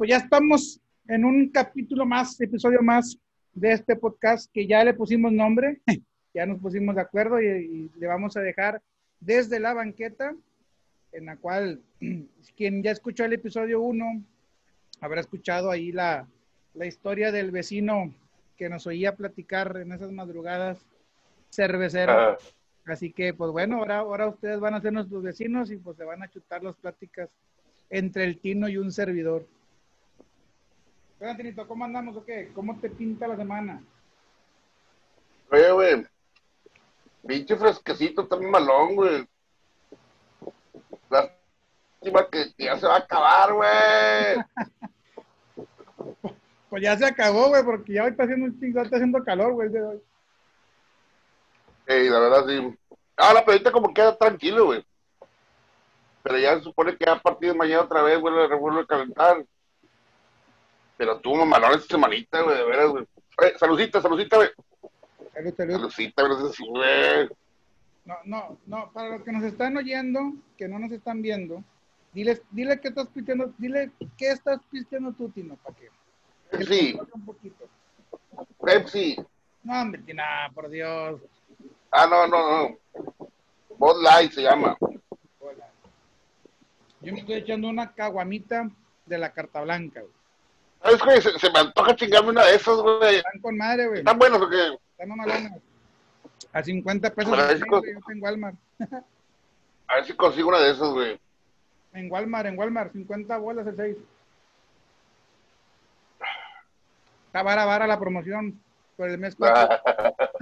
pues ya estamos en un capítulo más, episodio más de este podcast que ya le pusimos nombre, ya nos pusimos de acuerdo y, le vamos a dejar desde la banqueta, en la cual quien ya escuchó el episodio 1 habrá escuchado ahí la, la historia del vecino que nos oía platicar en esas madrugadas cerveceras. Ah. Así que, pues bueno, ahora, ahora ustedes van a ser nuestros vecinos y pues se van a chutar las pláticas entre el Tino y un servidor. Hola, Tinito, ¿cómo andamos o qué? ¿Cómo te pinta la semana? Oye, güey, pinche fresquecito, está muy malón, güey. Lástima que, ya se va a acabar, güey. pues ya se acabó, güey, porque ya hoy está haciendo un chingo, está haciendo calor, güey, de hoy. Sí, la verdad sí. Ah, la pedita como queda tranquilo, güey. Pero ya se supone que a partir de mañana otra vez vuelve, vuelve a calentar. Pero tuvo mamalón esta semanita, güey, de veras, güey. Eh, saludcita, saludcita, güey. Salud, salud. Saludcita, güey. No, no, no, para los que nos están oyendo, que no nos están viendo, dile, dile qué estás pisteando, dile qué estás pisteando tú, Tino, para que. Pepsi. Un poquito. Pepsi. No, hombre, nada, por Dios. Ah, no, no, no. Bud Light se llama. Yo me estoy echando una caguamita de la carta blanca, güey. ¿Sabes, güey? Se, me antoja chingarme una de esas, güey. Están con madre, güey. ¿Están buenos o qué? Están mamalones. A 50 pesos. A ver si yo tengo Walmart. a ver si consigo una de esas, güey. En Walmart, en Walmart, 50 bolas el 6. Está vara, vara la promoción por el mes 4.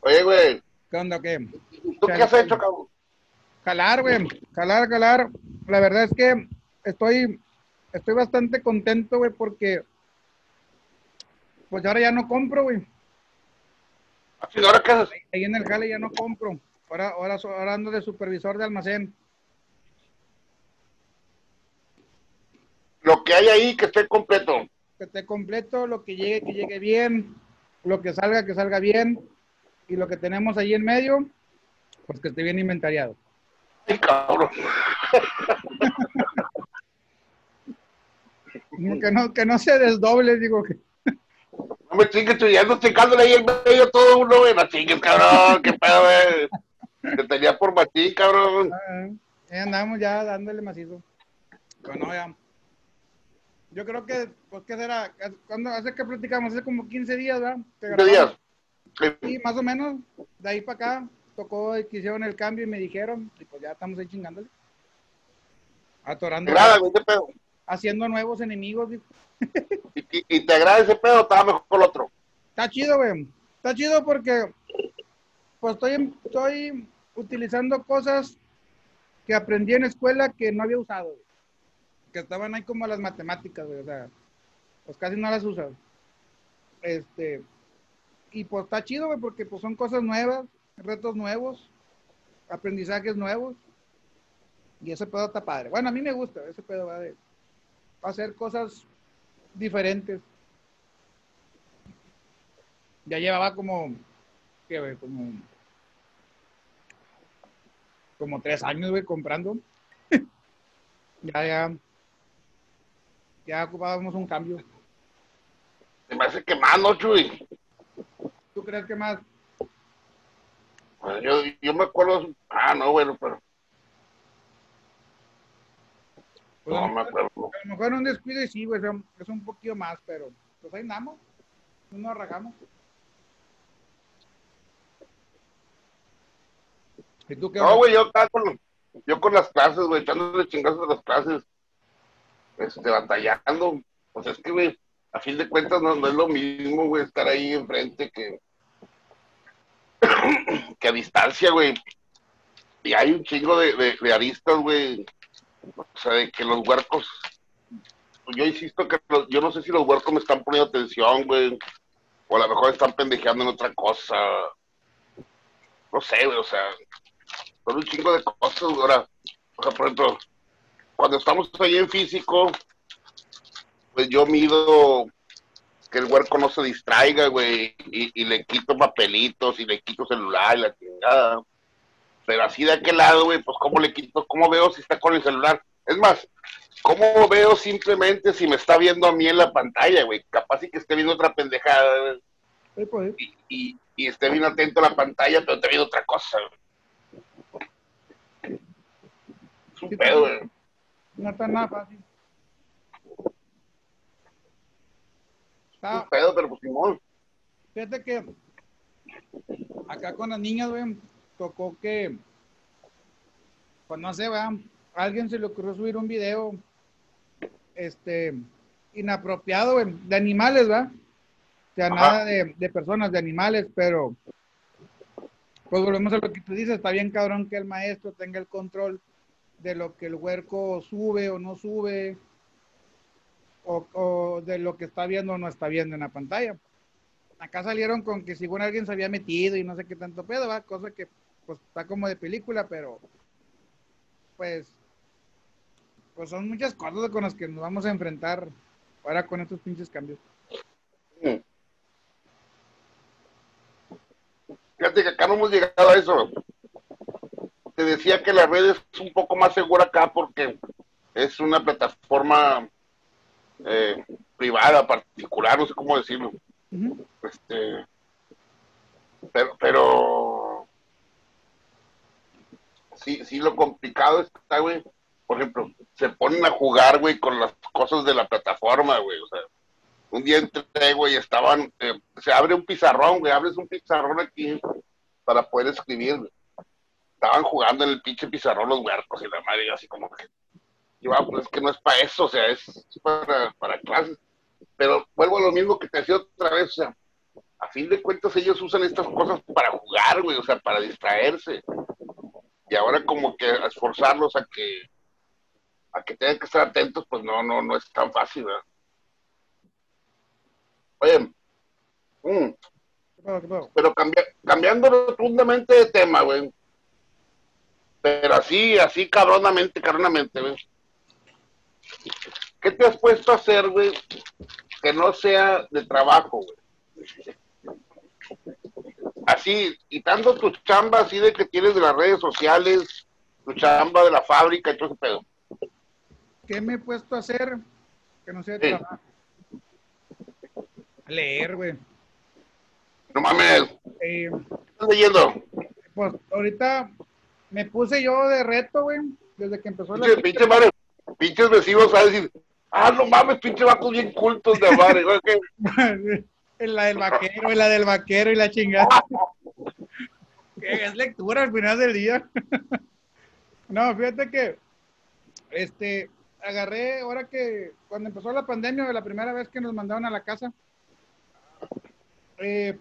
Oye, güey. ¿Qué onda, qué? ¿Tú qué has hecho, cabrón? Calar, güey. Calar, calar. La verdad es que estoy, estoy bastante contento, güey, porque pues ahora ya no compro, güey. ¿Ahora qué haces? Ahí en el jale ya no compro. Ahora, ahora, ahora ando de supervisor de almacén. Lo que hay ahí, que esté completo. Que esté completo, lo que llegue, que llegue bien. Lo que salga, que salga bien y lo que tenemos ahí en medio, pues que esté bien inventariado. Ay, cabrón. que, no, que no se desdoble, digo que. No me chingues, tú ya checándole ahí en medio todo uno, güey. No chingues, cabrón. Qué pedo, güey. Te tenía por machín, cabrón. Ahí andamos ya dándole macizo. Bueno, ya. Yo creo que, pues, ¿qué será? cuando hace que platicamos? Hace como 15 días, ¿verdad? 15 días. Sí, más o menos, de ahí para acá, tocó que hicieron el cambio y me dijeron, y pues ya estamos ahí chingándole. Atorando. Haciendo nuevos enemigos, ¿Y, te agrada ese pedo estaba mejor el otro? Está chido, güey. Está chido porque pues estoy, estoy utilizando cosas que aprendí en escuela que no había usado, Que estaban ahí como las matemáticas, güey. O sea, pues casi no las usas. Este, y pues está chido, güey, porque pues son cosas nuevas, retos nuevos, aprendizajes nuevos. Y ese pedo está padre. Bueno, a mí me gusta, ese pedo va de hacer cosas diferentes. Ya llevaba como, ¿qué, güey? Como, como tres años, güey, comprando. ya, ya, ya ocupábamos un cambio. Se me hace que más, ¿no, Chuy? ¿Tú crees que más? Pues yo, yo me acuerdo, ah, no, bueno, pero... Pues no me acuerdo. A lo mejor un descuido y sí, güey, es un poquito más, pero pues ahí andamos, no nos arrajamos. ¿Y tú qué no, güey, yo acá con, yo con las clases, güey, echándole chingazos a las clases, este, batallando, pues es que, güey, a fin de cuentas no, es lo mismo, güey, estar ahí enfrente que, que a distancia, güey. Y hay un chingo de, de, aristas, güey. O sea, de que los huercos, yo insisto que yo no sé si los huercos me están poniendo atención, güey. O a lo mejor están pendejeando en otra cosa. No sé, güey, o sea, son un chingo de cosas, güey. Ahora, o sea, por ejemplo, cuando estamos ahí en físico, pues yo mido que el huerco no se distraiga, güey, y, le quito papelitos y le quito celular y la chingada. Pero así de aquel lado, güey, pues cómo le quito, cómo veo si está con el celular. Es más, ¿cómo veo simplemente si me está viendo a mí en la pantalla, güey? Capaz y que esté viendo otra pendejada, güey. Sí, pues, y, y, y esté bien atento a la pantalla, pero te viendo otra cosa, güey. Es un Sí, pedo, pues. güey. no está nada fácil. Es Está, un pedo, pero pues Simón. Fíjate que acá con las niñas, güey, tocó que, pues no sé, ¿verdad? A alguien se le ocurrió subir un video, este, inapropiado, güey, de animales, ¿verdad? O sea, Ajá. nada de, de personas, de animales, pero, pues volvemos a lo que tú dices, está bien cabrón que el maestro tenga el control de lo que el huerco sube o no sube, o, o de lo que está viendo o no está viendo en la pantalla acá salieron con que según alguien se había metido y no sé qué tanto pedo, va, cosa que pues está como de película, pero pues pues son muchas cosas con las que nos vamos a enfrentar ahora con estos pinches cambios. Fíjate que acá no hemos llegado a eso. Te decía que la red es un poco más segura acá porque es una plataforma eh, privada, particular, no sé cómo decirlo. Este, pero, pero sí, sí, lo complicado está, güey. Por ejemplo, se ponen a jugar, güey, con las cosas de la plataforma, güey. O sea, un día entré, güey, estaban, eh, se abre un pizarrón, güey, abres un pizarrón aquí para poder escribir. Estaban jugando en el pinche pizarrón los huercos y la madre, así como que, y va, pues es que no es para eso, o sea, es para, para clases. Pero vuelvo a lo mismo que te decía otra vez, o sea, a fin de cuentas ellos usan estas cosas para jugar, güey, o sea, para distraerse. Y ahora como que esforzarlos a que a que tengan que estar atentos, pues no, no, no es tan fácil, ¿verdad? Oye, mm, pero cambia- cambiando rotundamente de tema, güey. Pero así, así cabronamente, cabronamente, güey. ¿Qué te has puesto a hacer, güey, que no sea de trabajo, güey? Así, quitando tu chamba así de que tienes de las redes sociales, tu chamba de la fábrica y todo ese pedo. ¿Qué me he puesto a hacer que no sea de Sí. trabajo? Leer, güey. No mames, Eh, ¿qué estás leyendo? pues ahorita me puse yo de reto, güey, desde que empezó la Pinche, pinche madre, pinches vecinos a decir, ah, no mames, pinche vacos bien cultos de madre, en la del vaquero, en la del vaquero y la chingada. Es lectura al final del día. no, fíjate que este agarré ahora que cuando empezó la pandemia, la primera vez que nos mandaron a la casa, eh,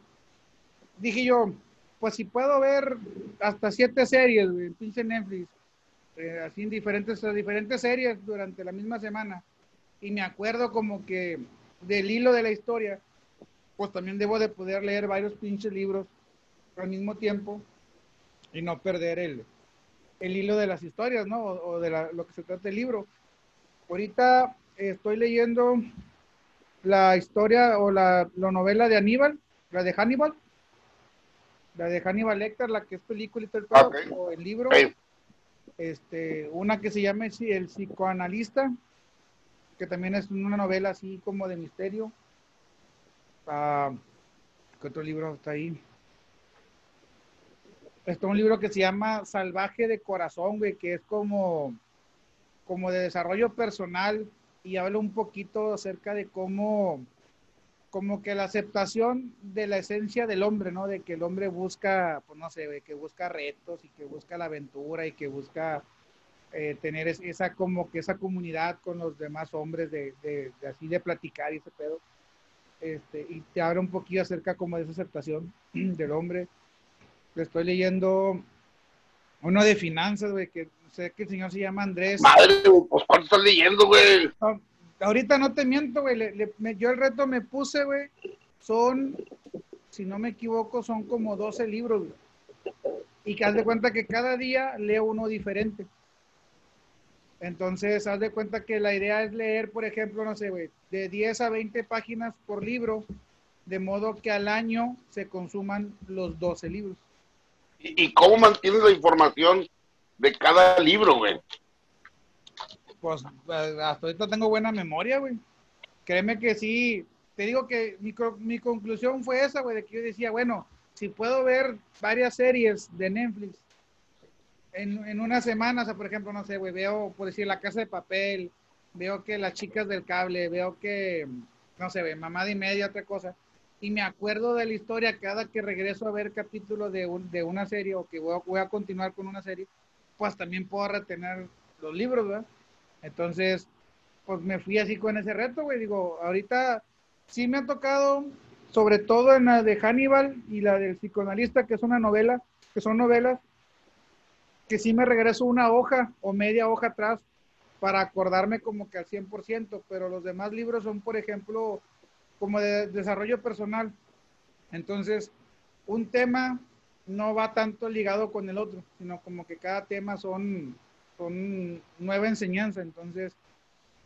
dije yo, pues si puedo ver hasta siete series, en pinche Netflix, eh, así en diferentes, diferentes series durante la misma semana, y me acuerdo como que del hilo de la historia, pues también debo de poder leer varios pinches libros al mismo tiempo y no perder el, el hilo de las historias, ¿no? O, o de la- lo que se trata del libro. Ahorita estoy leyendo la historia o la, la novela de Aníbal, la de Hannibal, la de Hannibal Lecter, la que es película y todo el pedo, o el libro, este, una que se llama El psicoanalista, que también es una novela así como de misterio. Ah, ¿Qué otro libro está ahí? Está un libro que se llama Salvaje de Corazón, güey, que es como, como de desarrollo personal y habla un poquito acerca de cómo, como que la aceptación de la esencia del hombre, ¿no? De que el hombre busca, pues no sé, que busca retos y que busca la aventura y que busca eh, tener es- esa como que esa comunidad con los demás hombres de- de así de platicar y ese pedo. Este, y te habla un poquito acerca como de esa aceptación del hombre. Le estoy leyendo uno de finanzas, güey, que sé que el señor se llama Andrés. madre, pues ¿cuánto estás leyendo, güey? No, ahorita no te miento, güey. le- le- me- yo el reto me puse, güey. Son, si no me equivoco, son como 12 libros, güey. Y que haz de cuenta que cada día leo uno diferente. Entonces, haz de cuenta que la idea es leer, por ejemplo, no sé, güey, de 10 a 20 páginas por libro, de modo que al año se consuman los 12 libros. ¿Y, y cómo mantienes la información de cada libro, güey? Pues hasta ahorita tengo buena memoria, güey. Créeme que sí. Te digo que mi, mi conclusión fue esa, güey, de que yo decía, bueno, si puedo ver varias series de Netflix en, en una semana, o por ejemplo, no sé, güey, veo, por decir, La Casa de Papel, veo que Las Chicas del Cable, veo que, no sé, güey, Mamá de Media, otra cosa, y me acuerdo de la historia cada que regreso a ver capítulos de, de una serie o que voy a, voy a continuar con una serie, pues también puedo retener los libros, ¿verdad? Entonces, pues me fui así con ese reto, güey. Digo, ahorita sí me ha tocado, sobre todo en la de Hannibal y la del psicoanalista, que es una novela, que son novelas, que sí me regreso una hoja o media hoja atrás para acordarme como que al 100%, pero los demás libros son, por ejemplo, como de desarrollo personal. Entonces, un tema no va tanto ligado con el otro, sino como que cada tema son, son nueva enseñanza. Entonces,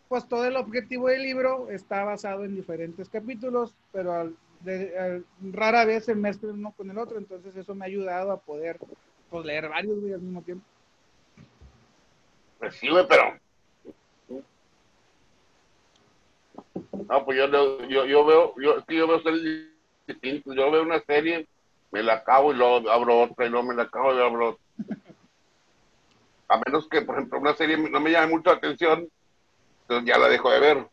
pues todo el objetivo del libro está basado en diferentes capítulos, pero rara vez se mezcla uno con el otro, entonces eso me ha ayudado a poder pues, leer varios al mismo tiempo. Pues sí, pero... No, pues yo, yo, yo veo, yo, yo veo series distintas, yo veo una serie, me la acabo y luego abro otra y luego me la acabo y abro otra. A menos que, por ejemplo, una serie no me llame mucho la atención, entonces ya la dejo de ver.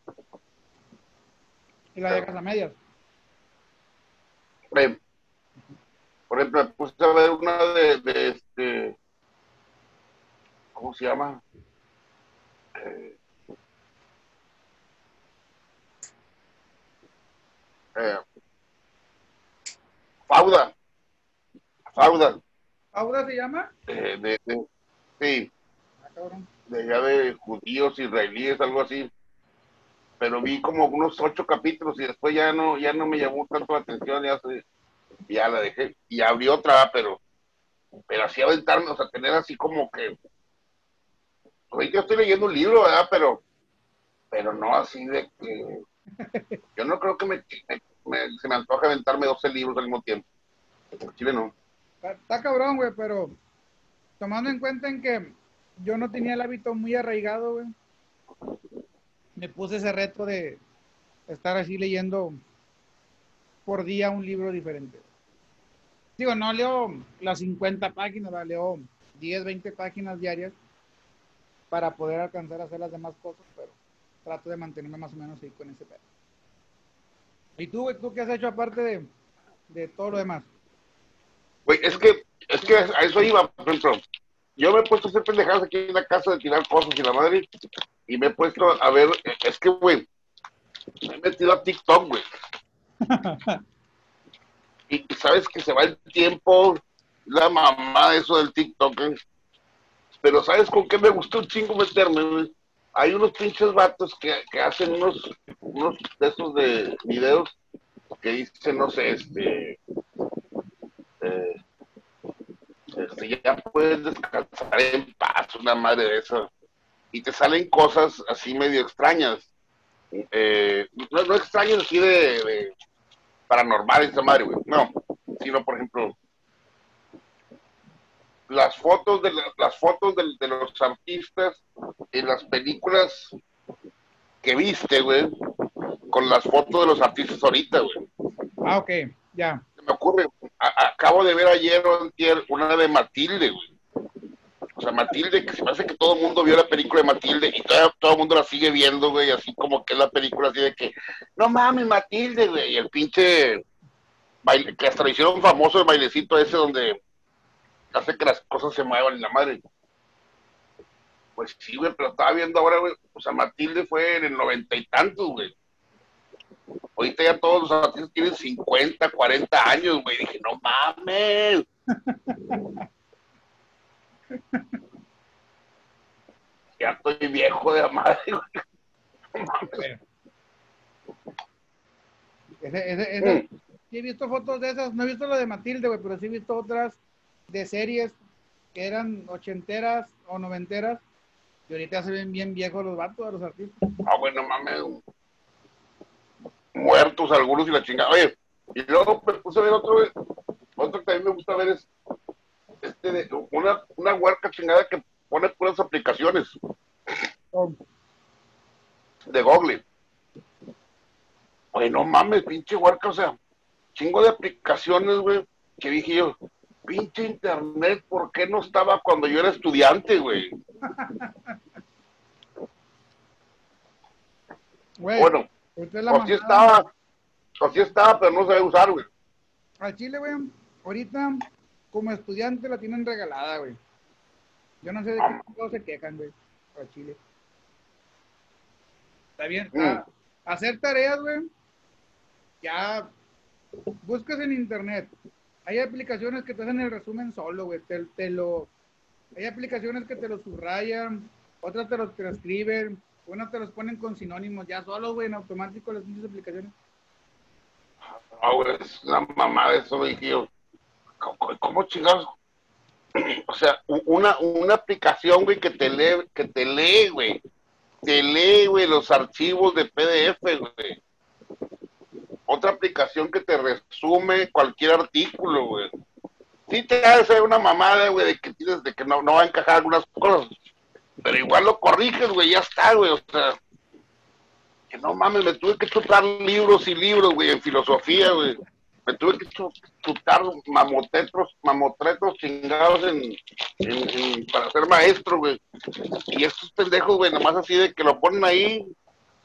¿Y la dejas a medias? Por ejemplo, puse a ver una de, de este. ¿Cómo se llama? Eh, eh, Fauda. Fauda. ¿Fauda se llama? Eh, de, de, sí. Ah, de ya de judíos, israelíes, algo así. Pero vi como unos ocho capítulos y después ya no, ya no me llamó tanto la atención, ya, ya la dejé. Y abrí otra, pero, pero así aventarme, o sea, tener así como que. Oye, yo estoy leyendo un libro, ¿verdad? Pero, pero no así de que. Yo no creo que me, se me antoje aventarme 12 libros al mismo tiempo. Chile no. Está cabrón, güey, pero tomando en cuenta en que yo no tenía el hábito muy arraigado, güey. Me puse ese reto de estar así leyendo por día un libro diferente. Digo, no leo las 50 páginas, leo 10, 20 páginas diarias para poder alcanzar a hacer las demás cosas, pero trato de mantenerme más o menos ahí con ese pedo. ¿Y tú, güey, tú qué has hecho aparte de, de todo lo demás? Güey, es que, es que a eso iba, por ejemplo, yo me he puesto a hacer pendejadas aquí en la casa de tirar cosas y la madre, y me he puesto a ver, es que, güey, me he metido a TikTok, güey. y, sabes que se va el tiempo, la mamá, eso del TikTok, ¿eh? Pero ¿sabes con qué me gustó un chingo meterme? Hay unos pinches vatos que, que hacen unos, unos de esos de videos que dicen, no sé, este... Eh, este, ya puedes descansar en paz, una madre de esas. Y te salen cosas así medio extrañas. Eh, no, no, extrañas así de, de paranormal esa madre, güey. No, sino por ejemplo, las fotos de las fotos de, de, los artistas en las películas que viste, güey, con las fotos de los artistas ahorita, güey. Ah, ok, ya me ocurre, acabo de ver ayer una de Matilde, güey. Sea, Matilde, que se me hace que todo el mundo vio la película de Matilde y todo el mundo la sigue viendo, güey, así como que es la película así de que, no mames, Matilde, güey, y el pinche baile, que hasta le hicieron famoso el bailecito ese donde hace que las cosas se muevan en la madre. Pues sí, güey, pero estaba viendo ahora, güey, o sea, Matilde fue en el noventa y tantos, güey. Ahorita ya todos los artistas tienen 50, 40 años, güey. Dije, no mames. ya estoy viejo de la madre, güey. Mm. Sí he visto fotos de esas, no he visto lo de Matilde, güey, pero sí he visto otras de series que eran ochenteras o noventeras y ahorita se ven bien viejos los vatos de los artistas. Ah, bueno, mames muertos algunos y la chingada. Oye, y luego me puse a ver otro, otro que también me gusta ver es este de una, una huerca chingada que pone puras aplicaciones. de Google. Oye, no mames, pinche huarca, o sea, chingo de aplicaciones, güey, que dije yo, pinche internet, ¿por qué no estaba cuando yo era estudiante, güey? bueno, así estaba, así estaba, pero no sabía usar, güey. Al Chile, güey, ahorita como estudiante la tienen regalada, güey. Yo no sé de qué todos se quejan, güey, a Chile. Está bien, mm. hacer tareas, güey, ya buscas en internet. Hay aplicaciones que te hacen el resumen solo, güey. Te, lo, hay aplicaciones que te lo subrayan, otras te lo transcriben, unas te los ponen con sinónimos, ya solo, güey, en automático las mismas aplicaciones. Ah, güey, es una mamada eso, güey, tío. ¿Cómo, chingados? O sea, una, una aplicación, güey, que te lee, que te lee, güey. Te lee, güey, los archivos de PDF, güey otra aplicación que te resume cualquier artículo, güey. Sí te hace una mamada, güey, de que tienes, de que no, no va a encajar algunas cosas, pero igual lo corriges, güey, ya está, güey, o sea, que no mames, me tuve que chutar libros y libros, güey, en filosofía, güey. Me tuve que chutar mamotretros, mamotretos chingados en, en, para ser maestro, güey. Y estos pendejos, güey, nomás así de que lo ponen ahí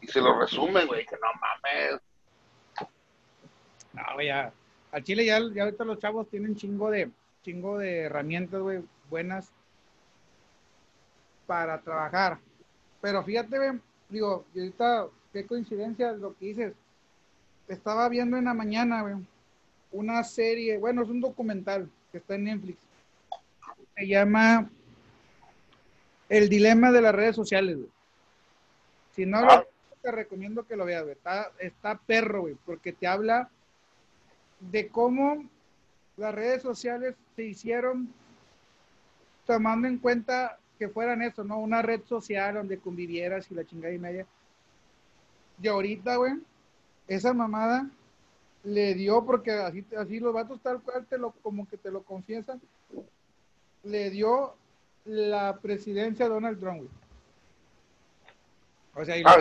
y se lo resumen, güey, que no mames. No, ya. Al Chile ya, ya ahorita los chavos tienen chingo de, chingo de herramientas, güey, buenas para trabajar. Pero fíjate, güey, digo, y ahorita, qué coincidencia lo que dices. Estaba viendo en la mañana, güey, una serie, bueno, es un documental que está en Netflix. Se llama El dilema de las redes sociales, güey. Si no lo ah. te recomiendo que lo veas, güey. Está, está perro, güey, porque te habla de cómo las redes sociales se hicieron tomando en cuenta que fueran eso, ¿no? Una red social donde convivieras y la chingada y media. Y ahorita, güey, esa mamada le dio, porque así, así los vatos tal cual te lo, como que te lo confiesan, le dio la presidencia a Donald Trump, güey. O sea, ah,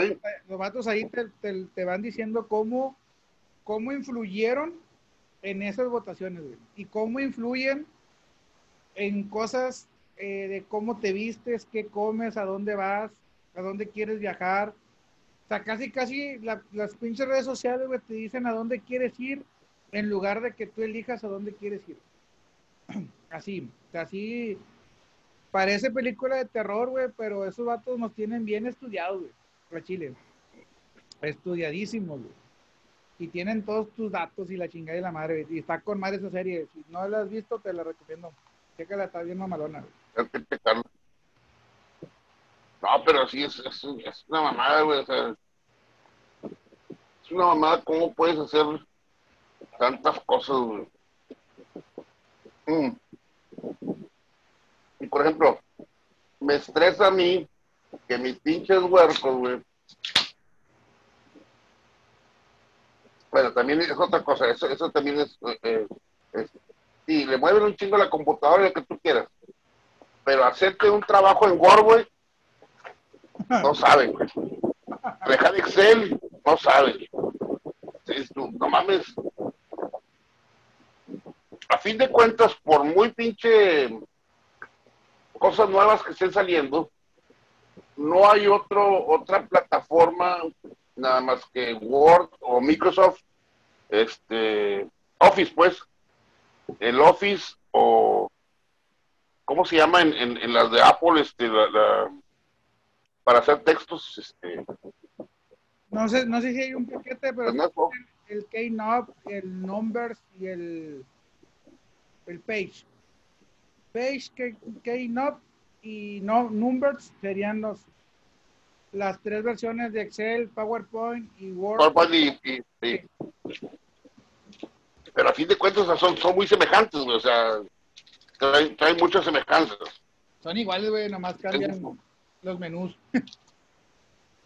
los, vatos ahí te, te, van diciendo cómo, cómo influyeron en esas votaciones, güey. Y cómo influyen en cosas eh, de cómo te vistes, qué comes, a dónde vas, a dónde quieres viajar. O sea, casi, casi las pinches redes sociales, güey, te dicen a dónde quieres ir en lugar de que tú elijas a dónde quieres ir. Así, así parece película de terror, güey, pero esos vatos nos tienen bien estudiados, güey, para Chile. Estudiadísimos, güey y tienen todos tus datos y la chingada y la madre. Y está con madre esa serie. Si no la has visto, te la recomiendo. Chécala, está bien mamalona. No, pero sí, es, es, una mamada, güey. Es una mamada cómo puedes hacer tantas cosas, güey. Mm. Y por ejemplo, me estresa a mí que mis pinches huercos, güey, Bueno, también es otra cosa, eso, eso también es, eh, sí, le mueven un chingo la computadora lo que tú quieras, pero hacerte un trabajo en Word, güey, no saben, güey. Dejar Excel, no saben. no mames. A fin de cuentas, por muy pinche cosas nuevas que estén saliendo, no hay otro, otra plataforma nada más que Word o Microsoft, este, Office, pues, el Office o, ¿cómo se llama en, en, las de Apple, este, la, para hacer textos, este. No sé, no sé si hay un paquete, pero pues el, el Keynote, el Numbers y el, el Page. Page, Keynote y no, Numbers serían los las tres versiones de Excel, PowerPoint y Word. PowerPoint y, sí. Pero a fin de cuentas son, son muy semejantes, güey. O sea, traen, muchas semejanzas. Son iguales, güey, nomás cambian los menús.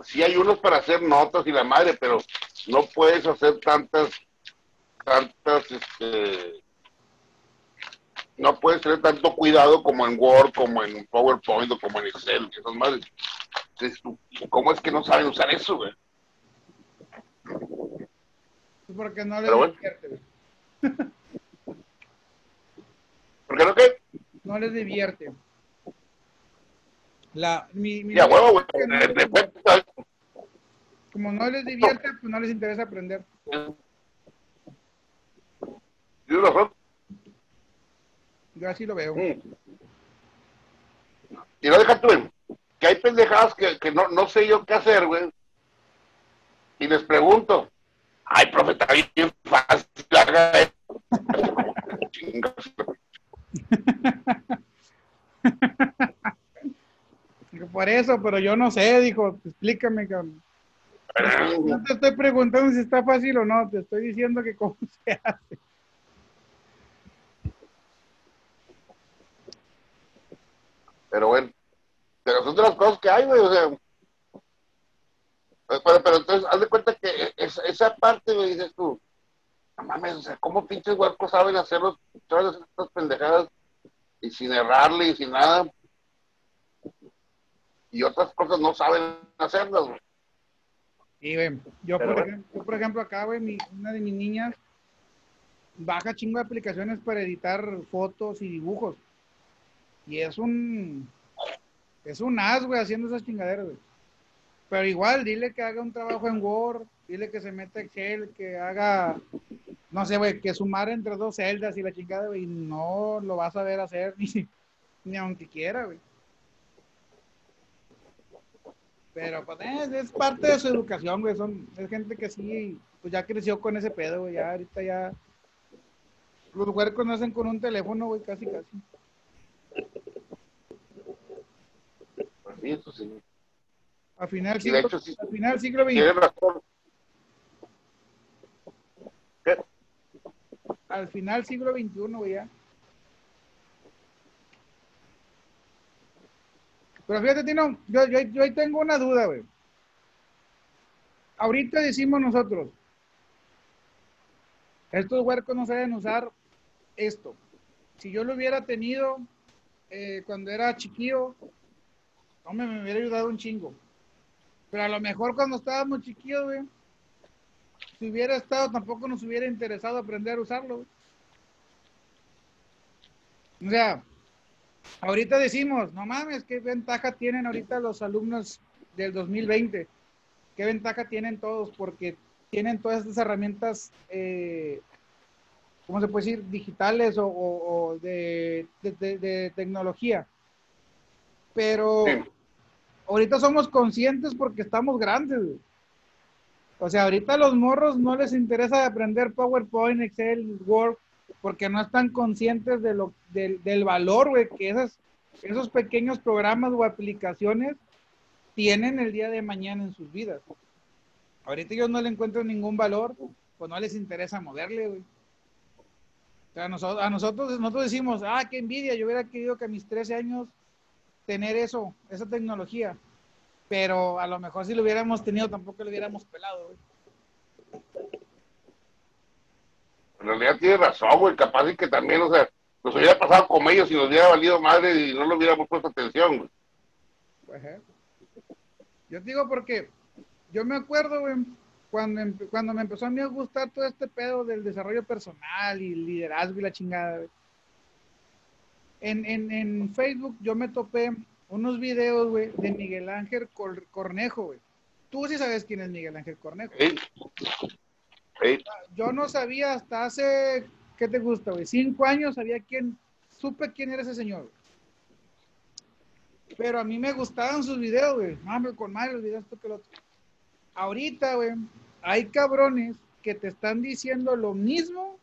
sí hay unos para hacer notas y la madre, pero no puedes hacer tantas, tantas, este, no puedes tener tanto cuidado como en Word, como en PowerPoint o como en Excel, esas madres ¿cómo es que no saben usar eso, güey? Porque no les divierte, güey. ¿Por qué no qué? No les divierte. La, mi, mi ya, huevo, güey. Como no les divierte, pues no les interesa aprender. Tienes razón. Yo así lo veo. Mm. Y no deja tú, que hay pendejadas que, que no, no sé yo qué hacer, güey. Y les pregunto, ay, profe, está bien fácil, haga Por eso, pero yo no sé, dijo, explícame, cabrón. No te estoy preguntando si está fácil o no, te estoy diciendo que cómo se hace. Pero bueno, pero son de las cosas que hay, güey, o sea. Pero, pero entonces, haz de cuenta que esa parte, me dices tú, no mames, o sea, ¿cómo pinches huercos saben hacer todas estas pendejadas y sin errarle y sin nada? Y otras cosas no saben hacerlas, güey. Sí, güey. Yo, por ejemplo, yo, por ejemplo, acá, güey, una de mis niñas baja chingo de aplicaciones para editar fotos y dibujos. Y es un. Es un as, güey, haciendo esas chingaderas, güey. Pero igual, dile que haga un trabajo en Word, dile que se meta Excel, que haga. No sé, güey, que sumar entre dos celdas y la chingada, güey. No lo vas a ver hacer ni, ni aunque quiera, güey. Pero pues es, parte de su educación, güey. Son, es gente que sí, pues ya creció con ese pedo, güey. Ya ahorita ya. Los huercos nacen con un teléfono, güey, casi, casi. Pues sí, eso sí. Final, siglo, hecho, sí, al final siglo XXI. ¿Qué? Al final siglo XXI, güey, ya. Pero fíjate, Tino, yo, yo, yo ahí tengo una duda, güey. Ahorita decimos nosotros, estos huercos no saben usar esto. Si yo lo hubiera tenido eh, cuando era chiquillo, hombre, me hubiera ayudado un chingo. Pero a lo mejor cuando estábamos chiquillos, güey, si hubiera estado, tampoco nos hubiera interesado aprender a usarlo. O sea, ahorita decimos, no mames, ¿qué ventaja tienen ahorita los alumnos del 2020? ¿Qué ventaja tienen todos? Porque tienen todas estas herramientas, eh, ¿cómo se puede decir? Digitales o, de, tecnología. Pero ahorita somos conscientes porque estamos grandes. O sea, ahorita a los morros no les interesa aprender PowerPoint, Excel, Word, porque no están conscientes de lo, del valor, que esas, esos pequeños programas o aplicaciones tienen el día de mañana en sus vidas. Ahorita ellos no le encuentran ningún valor, pues no les interesa moverle, güey. O sea, a nosotros, a nosotros, nosotros decimos, ah, qué envidia, yo hubiera querido que a mis 13 años tener eso, esa tecnología. Pero a lo mejor si lo hubiéramos tenido, tampoco lo hubiéramos pelado, güey. En realidad tiene razón, güey, capaz de que también, o sea, nos hubiera pasado con ellos y nos hubiera valido madre y no lo hubiéramos puesto atención, güey. Pues, ¿eh? Yo digo porque yo me acuerdo, güey, cuando, cuando me empezó a mí a gustar todo este pedo del desarrollo personal y liderazgo y la chingada, güey. En, en, en Facebook yo me topé unos videos, güey, de Miguel Ángel Cornejo, güey. Tú sí sabes quién es Miguel Ángel Cornejo. Sí. Yo no sabía hasta hace, ¿qué te gusta, güey? Cinco años sabía quién, supe quién era ese señor. Pero a mí me gustaban sus videos, güey. Mame con madre los videos, esto que lo otro. Ahorita, güey, hay cabrones que te están diciendo lo mismo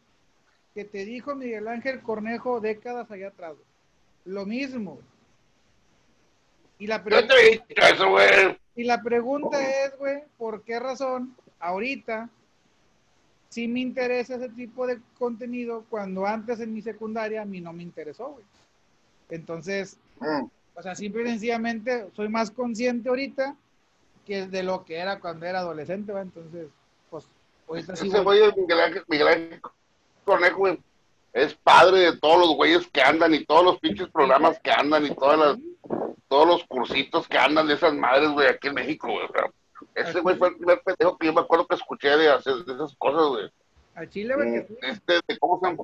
que te dijo Miguel Ángel Cornejo décadas allá atrás. Lo mismo. Y la, pregunta, y la pregunta es, güey, ¿por qué razón ahorita sí me interesa ese tipo de contenido cuando antes en mi secundaria a mí no me interesó, güey. Entonces, mm. o sea, simple y sencillamente soy más consciente ahorita que de lo que era cuando era adolescente. Entonces, pues, ahorita sí. Ese güey Miguel Ángel, Miguel Ángel Conejo, güey, es padre de todos los güeyes que andan y todos los pinches programas que andan y todas las... todos los cursitos que andan de esas madres, güey, aquí en México, güey. Ese güey fue el primer pendejo que yo me acuerdo que escuché de hacer de esas cosas, güey. A Chile, güey. Este, ¿cómo, se?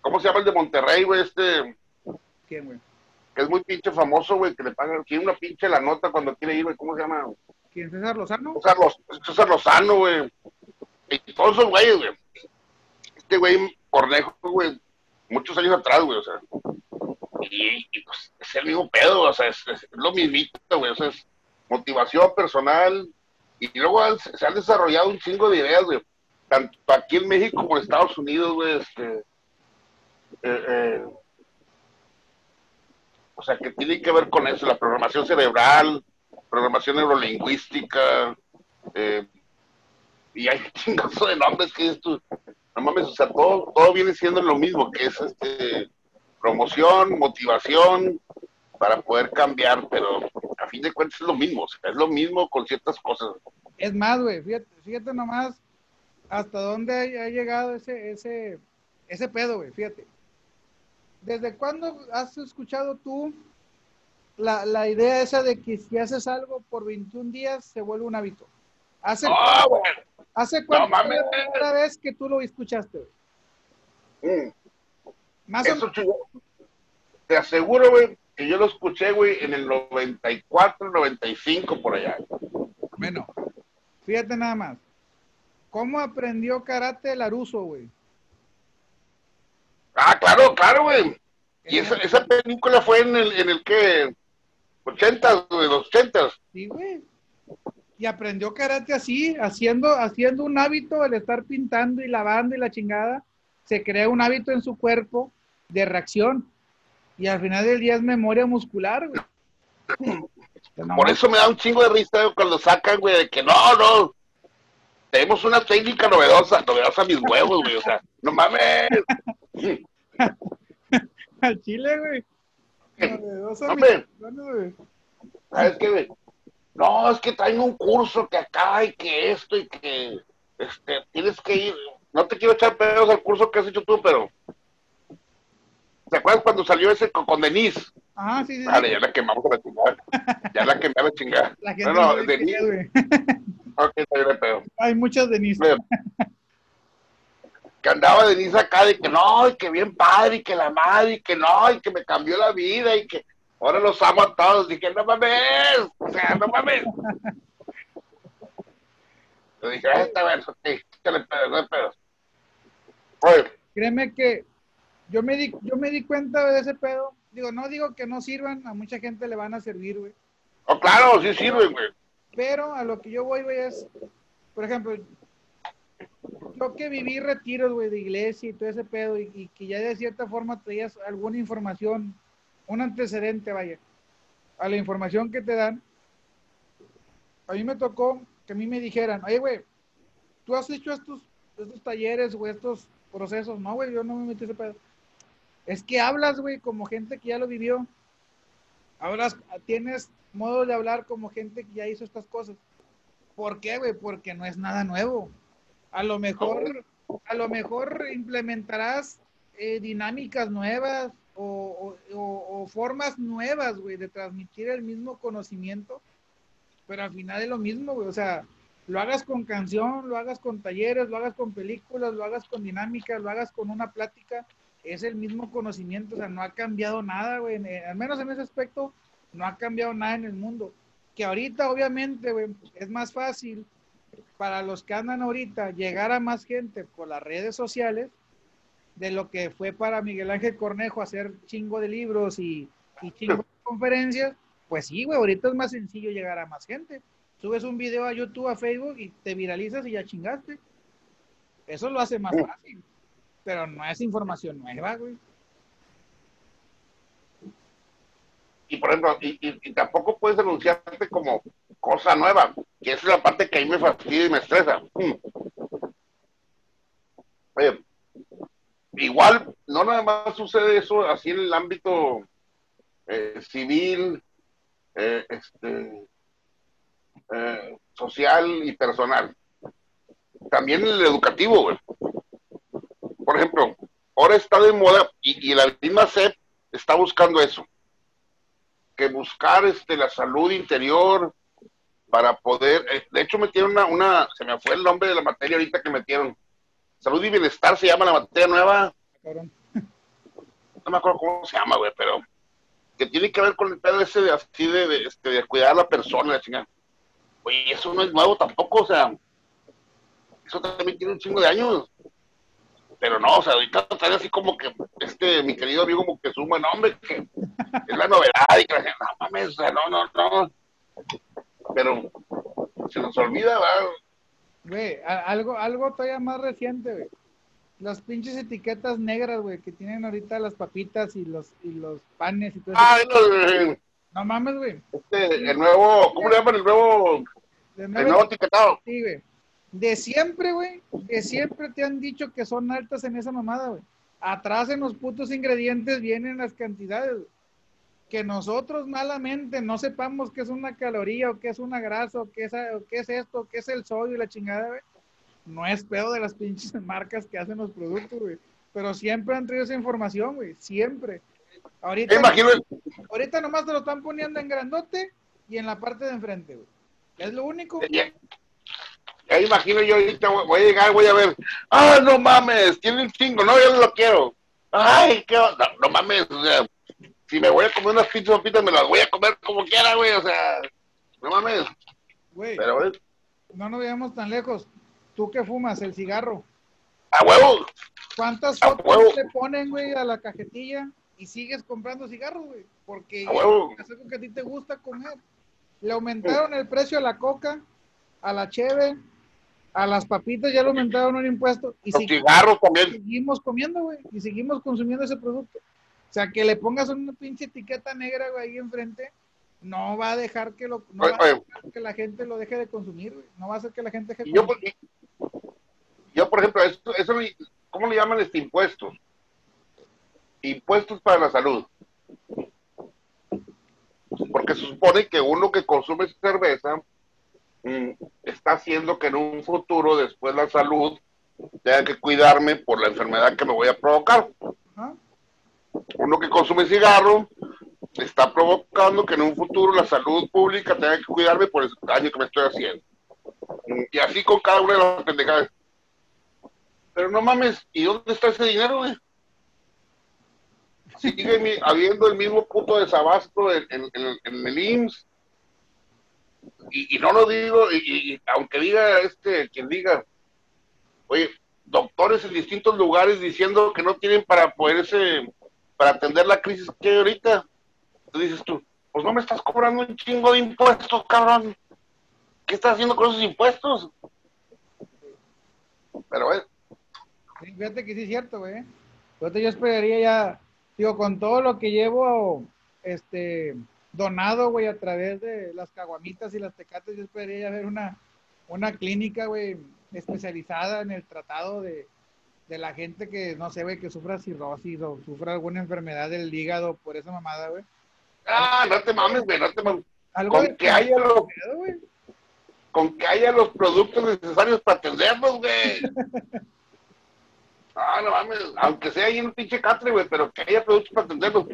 ¿cómo se llama el de Monterrey, güey? Este. ¿Quién, güey? Que es muy pinche famoso, güey, que le pagan, tiene una pinche la nota cuando quiere ir, güey. ¿Cómo se llama? ¿Quién, César Lozano? César, César Lozano, güey. Y todos esos güeyes, güey. Este güey, Cornejo, güey, muchos años atrás, güey, o sea. Y, pues es el mismo pedo, o sea, es, lo mismito, güey, o sea, es motivación personal. Y luego se han desarrollado un chingo de ideas, güey, tanto aquí en México como en Estados Unidos, güey, este. Eh, eh, o sea, que tiene que ver con eso, la programación cerebral, programación neurolingüística, eh, y hay chingazo de nombres que esto, no mames, o sea, todo, todo viene siendo lo mismo, que es este promoción, motivación para poder cambiar, pero a fin de cuentas es lo mismo, o sea, es lo mismo con ciertas cosas. Es más, güey, fíjate, fíjate nomás hasta dónde ha, llegado ese, ese, ese pedo, güey, fíjate. ¿Desde cuándo has escuchado tú la, la, idea esa de que si haces algo por 21 días se vuelve un hábito? ¿Hace, ah, ¿hace cuánto no, la primera vez que tú lo escuchaste? Mm. Más Eso, te aseguro, güey, que yo lo escuché, güey, en el 94, 95, por allá. Bueno, fíjate nada más. ¿Cómo aprendió karate Laruso, güey? Ah, claro, claro, güey. Y esa, esa película fue en el, en el que, 80, de los 80. Sí, güey. Y aprendió karate así, haciendo, haciendo un hábito, el estar pintando y lavando y la chingada. Se crea un hábito en su cuerpo de reacción. Y al final del día es memoria muscular, güey. Por eso me da un chingo de risa cuando sacan, güey, de que no, no. Tenemos una técnica novedosa, novedosa mis huevos, güey. O sea, no mames. Al chile, güey. Novedosa mis ¿Sabes qué, güey? No, es que traen un curso que acá y que esto y que este, tienes que ir. No te quiero echar pedos al curso que has hecho tú, pero ¿Te acuerdas cuando salió ese con, Denise? Ah, sí, sí. Vale, ya la quemamos a la chingada. Ya la quemé a la chingada. La no, no, Denise. ok, está pedo. Hay muchas Denise. que andaba Denise acá de que no, y que bien padre, y que la madre, y que no, y que me cambió la vida, y que ahora los amo a todos. Dije, no mames, o sea, no mames. Le dije, ah, está bien, ok, échale pedo, no pedo. Oye. Créeme que yo me di, yo me di cuenta de ese pedo. Digo, no digo que no sirvan, a mucha gente le van a servir, güey. Oh, claro, sí sirven, güey. Pero a lo que yo voy, güey, es, por ejemplo, yo que viví retiros, güey, de iglesia y todo ese pedo, y, que ya de cierta forma traías alguna información, un antecedente, vaya, a la información que te dan, a mí me tocó que a mí me dijeran, oye, güey, tú has hecho estos, estos talleres, güey, estos procesos. No, güey, yo no me metí ese pedo. Es que hablas, güey, como gente que ya lo vivió. Hablas, tienes modo de hablar como gente que ya hizo estas cosas. ¿Por qué, güey? Porque no es nada nuevo. A lo mejor, a lo mejor implementarás eh, dinámicas nuevas o, o, formas nuevas, güey, de transmitir el mismo conocimiento, pero al final es lo mismo, güey. O sea, lo hagas con canción, lo hagas con talleres, lo hagas con películas, lo hagas con dinámicas, lo hagas con una plática, es el mismo conocimiento, o sea, no ha cambiado nada, güey, al menos en ese aspecto, no ha cambiado nada en el mundo. Que ahorita, obviamente, güey, es más fácil para los que andan ahorita llegar a más gente por las redes sociales de lo que fue para Miguel Ángel Cornejo hacer chingo de libros y, y chingo de conferencias. Pues sí, güey, ahorita es más sencillo llegar a más gente. Subes un video a YouTube, a Facebook y te viralizas y ya chingaste. Eso lo hace más fácil pero no es información nueva, güey. Y por ejemplo, y, tampoco puedes denunciarte como cosa nueva, que es la parte que a mí me fastidia y me estresa. Mm. Oye, igual, no nada más sucede eso así en el ámbito eh, civil, eh, este, eh, social y personal. También en el educativo, güey por ejemplo, ahora está de moda y, la misma SEP está buscando eso. que buscar este, la salud interior para poder, eh, de hecho metieron una, una, se me fue el nombre de la materia ahorita que metieron, salud y bienestar se llama la materia nueva, no me acuerdo cómo se llama, güey, pero que tiene que ver con el pedo ese de así de, este, de cuidar a la persona, la chingada. Oye, eso no es nuevo tampoco, o sea, eso también tiene un chingo de años. Pero no, o sea, ahorita está así como que este, mi querido amigo como que suma nombre, que es la novedad y que la gente, no mames, o sea, no, no, no. Pero se nos olvida, ¿verdad? Güey, algo, algo todavía más reciente, güey las pinches etiquetas negras, güey, que tienen ahorita las papitas y los, y los panes y todo eso. no, mames, güey. Este, el nuevo, ¿cómo le llaman el nuevo? El nuevo, etiquetado. Sí, güey. De siempre, güey, de siempre te han dicho que son altas en esa mamada, güey. Atrás en los putos ingredientes vienen las cantidades, Que nosotros malamente no sepamos qué es una caloría o qué es una grasa o qué es, o qué es esto, qué es el sodio y la chingada, güey no es pedo de las pinches marcas que hacen los productos, güey. Pero siempre han traído esa información, güey. Siempre. Ahorita, Imagino... ahorita nomás te lo están poniendo en grandote y en la parte de enfrente, güey. Es lo único. Ya, imagino yo ahorita voy a llegar, voy a ver. Ah, no mames, tiene un chingo, no, yo no lo quiero. Ay, qué no, no, mames, o sea, si me voy a comer unas pinches papitas, me las voy a comer como quiera, güey, o sea, no mames. Güey, Pero, no nos veamos tan lejos. ¿Tú qué fumas? ¿El cigarro? ¡A huevo! ¿Cuántas fotos te ponen, güey, a la cajetilla y sigues comprando cigarros, güey? Porque es algo que a ti te gusta comer. Le aumentaron el precio a la coca, a la cheve, a las papitas ya le aumentaron un impuesto. Y Los cigarros también. Seguimos comiendo, güey, y seguimos consumiendo ese producto. O sea, que le pongas una pinche etiqueta negra, güey, ahí enfrente, no va a dejar que lo, no va a dejar que la gente lo deje de consumir, güey. No va a hacer que la gente deje de consumir. Yo, por ejemplo, eso, eso, ¿cómo le llaman este impuestos? Impuestos para la salud. Porque se supone que uno que consume cerveza está haciendo que en un futuro, después la salud, tenga que cuidarme por la enfermedad que me voy a provocar. Uno que consume cigarro está provocando que en un futuro la salud pública tenga que cuidarme por el daño que me estoy haciendo. Mm, y así con cada una de las pendejadas. Pero no mames, ¿y dónde está ese dinero, güey? Sigue habiendo el mismo puto desabasto en, el IMSS. Y, no lo digo, y, aunque diga este, quien diga, oye, doctores en distintos lugares diciendo que no tienen para poderse, para atender la crisis que hay ahorita. Entonces dices tú, pues no me estás cobrando un chingo de impuestos, cabrón. ¿Qué estás haciendo con esos impuestos? Pero bueno fíjate que sí es cierto, güey. Yo esperaría ya, digo, con todo lo que llevo este, donado, güey, a través de las caguamitas y las tecates, yo esperaría ver una, una clínica, güey, especializada en el tratado de, de la gente que, no sé, güey, que sufra cirrosis o sufra alguna enfermedad del hígado por esa mamada, güey. Ah, no te mames, güey, no te mames. con que haya los, con que haya los productos necesarios para atenderlos, güey. Ah, no mames, aunque sea ahí en un pinche catre, güey, pero que haya productos para atenderlo.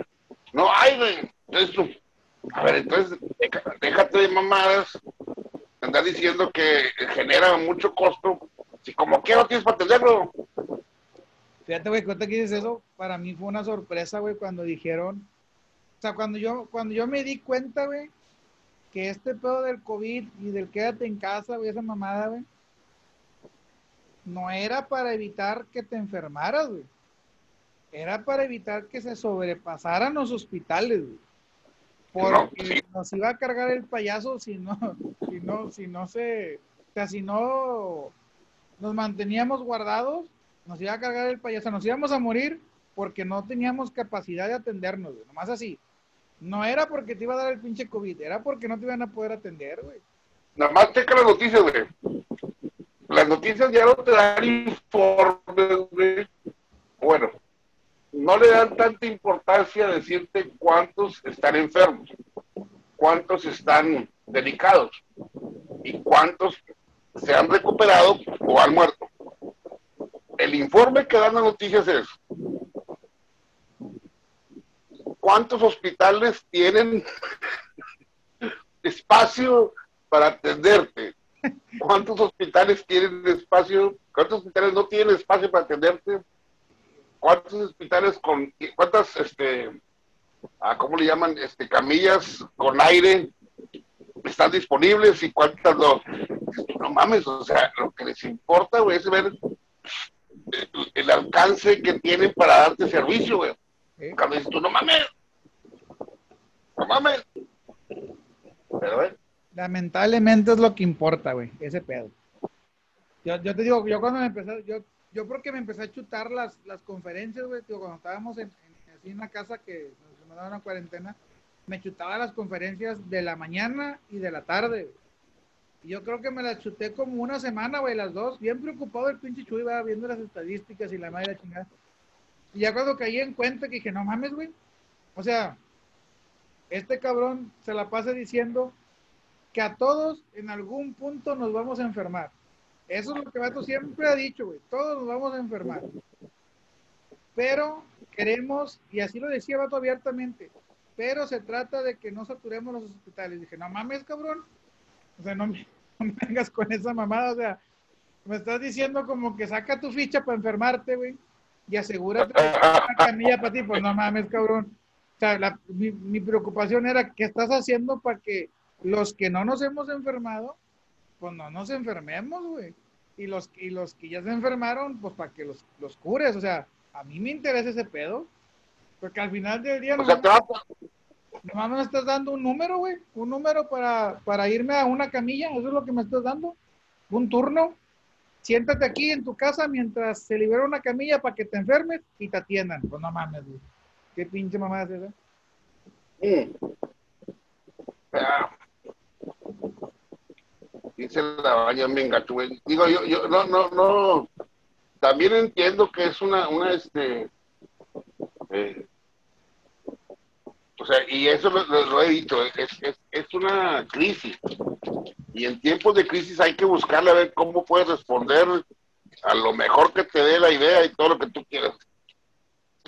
No hay, güey. Entonces, a ver, entonces, déjate de mamadas, andar diciendo que genera mucho costo, si como quiero tienes para atenderlo. Fíjate, güey, cuenta que dices eso, para mí fue una sorpresa, güey, cuando dijeron, o sea, cuando yo, cuando yo me di cuenta, güey, que este pedo del COVID y del quédate en casa, güey, esa mamada, güey, no era para evitar que te enfermaras, güey. Era para evitar que se sobrepasaran los hospitales, güey. Porque nos iba a cargar el payaso si no, si no, si no se, o sea, si no nos manteníamos guardados, nos iba a cargar el payaso, nos íbamos a morir porque no teníamos capacidad de atendernos, güey. Nomás así. No era porque te iba a dar el pinche COVID, era porque no te iban a poder atender, güey. Nada más checa las noticias, güey las noticias ya no te dan informes, Bueno, no le dan tanta importancia a decirte cuántos están enfermos, cuántos están delicados y cuántos se han recuperado o han muerto. El informe que dan las noticias es cuántos hospitales tienen espacio para atenderte. ¿Cuántos hospitales tienen espacio? ¿Cuántos hospitales no tienen espacio para atenderte? ¿Cuántos hospitales con cuántas este ah, cómo le llaman este camillas con aire están disponibles y cuántas no? No mames, o sea, lo que les importa, güey, es ver el, alcance que tienen para darte servicio, güey. Cuando dices tú, no mames, no mames. Pero, eh, Lamentablemente es lo que importa, güey, ese pedo. Yo, yo, te digo, yo cuando me empecé, yo, yo creo que me empecé a chutar las, las conferencias, güey, cuando estábamos en, en, así en una casa que nos daban una cuarentena, me chutaba las conferencias de la mañana y de la tarde. Y yo creo que me las chuté como una semana, güey, las dos, bien preocupado el pinche Chuy, va viendo las estadísticas y la madre la chingada. Y ya cuando caí en cuenta que dije, no mames, güey. O sea, este cabrón se la pasa diciendo que a todos en algún punto nos vamos a enfermar. Eso es lo que Vato siempre ha dicho, güey. Todos nos vamos a enfermar. Pero queremos, y así lo decía Vato abiertamente, pero se trata de que no saturemos los hospitales. Dije, no mames, cabrón. O sea, no me, vengas con esa mamada. O sea, me estás diciendo como que saca tu ficha para enfermarte, güey, y asegúrate que una camilla para ti. Pues no mames, cabrón. O sea, mi, mi preocupación era, ¿qué estás haciendo para que los que no nos hemos enfermado, pues no nos enfermemos, güey. Y los, y los que ya se enfermaron, pues para que los, los cures. O sea, a mí me interesa ese pedo. Porque al final del día, no nomás, me estás dando un número, güey. Un número para, para irme a una camilla. Eso es lo que me estás dando. Un turno. Siéntate aquí en tu casa mientras se libera una camilla para que te enfermes y te atiendan. Pues no mames, güey. Qué pinche mamá es esa. Sí. Dice la baña me engacho, Digo, yo, yo, no, no, no. También entiendo que es una, una, este. Eh, o sea, y eso lo, he dicho, es, es, es, una crisis. Y en tiempos de crisis hay que buscarle a ver cómo puedes responder a lo mejor que te dé la idea y todo lo que tú quieras.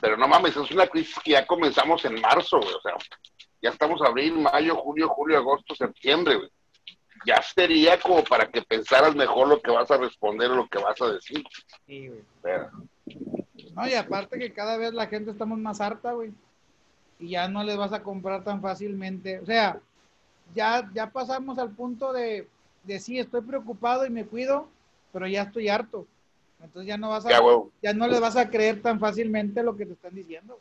Pero no mames, es una crisis que ya comenzamos en marzo, O sea, ya estamos abril, mayo, junio, julio, agosto, septiembre, güey. Ya sería como para que pensaras mejor lo que vas a responder o lo que vas a decir. Sí, güey. No, y aparte que cada vez la gente estamos más harta, güey. Y ya no les vas a comprar tan fácilmente. O sea, ya, ya pasamos al punto de, de sí, estoy preocupado y me cuido, pero ya estoy harto. Entonces ya no vas a, ya, ya no les vas a creer tan fácilmente lo que te están diciendo.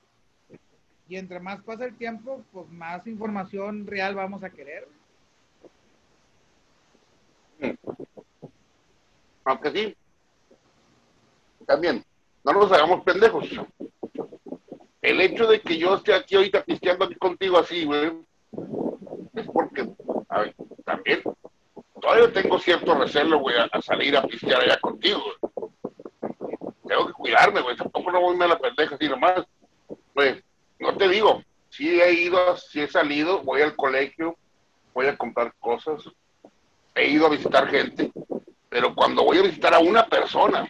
Y entre más pasa el tiempo, pues más información real vamos a querer. Aunque sí, también, no nos hagamos pendejos. El hecho de que yo esté aquí ahorita pisteando aquí contigo así, güey, es porque, también, todavía tengo cierto recelo, güey, a, salir a pistear allá contigo. Tengo que cuidarme, güey, tampoco no voy a la pendeja así nomás. Güey, no te digo, si he ido, si he salido, voy al colegio, voy a comprar cosas, he ido a visitar gente, pero cuando voy a visitar a una persona,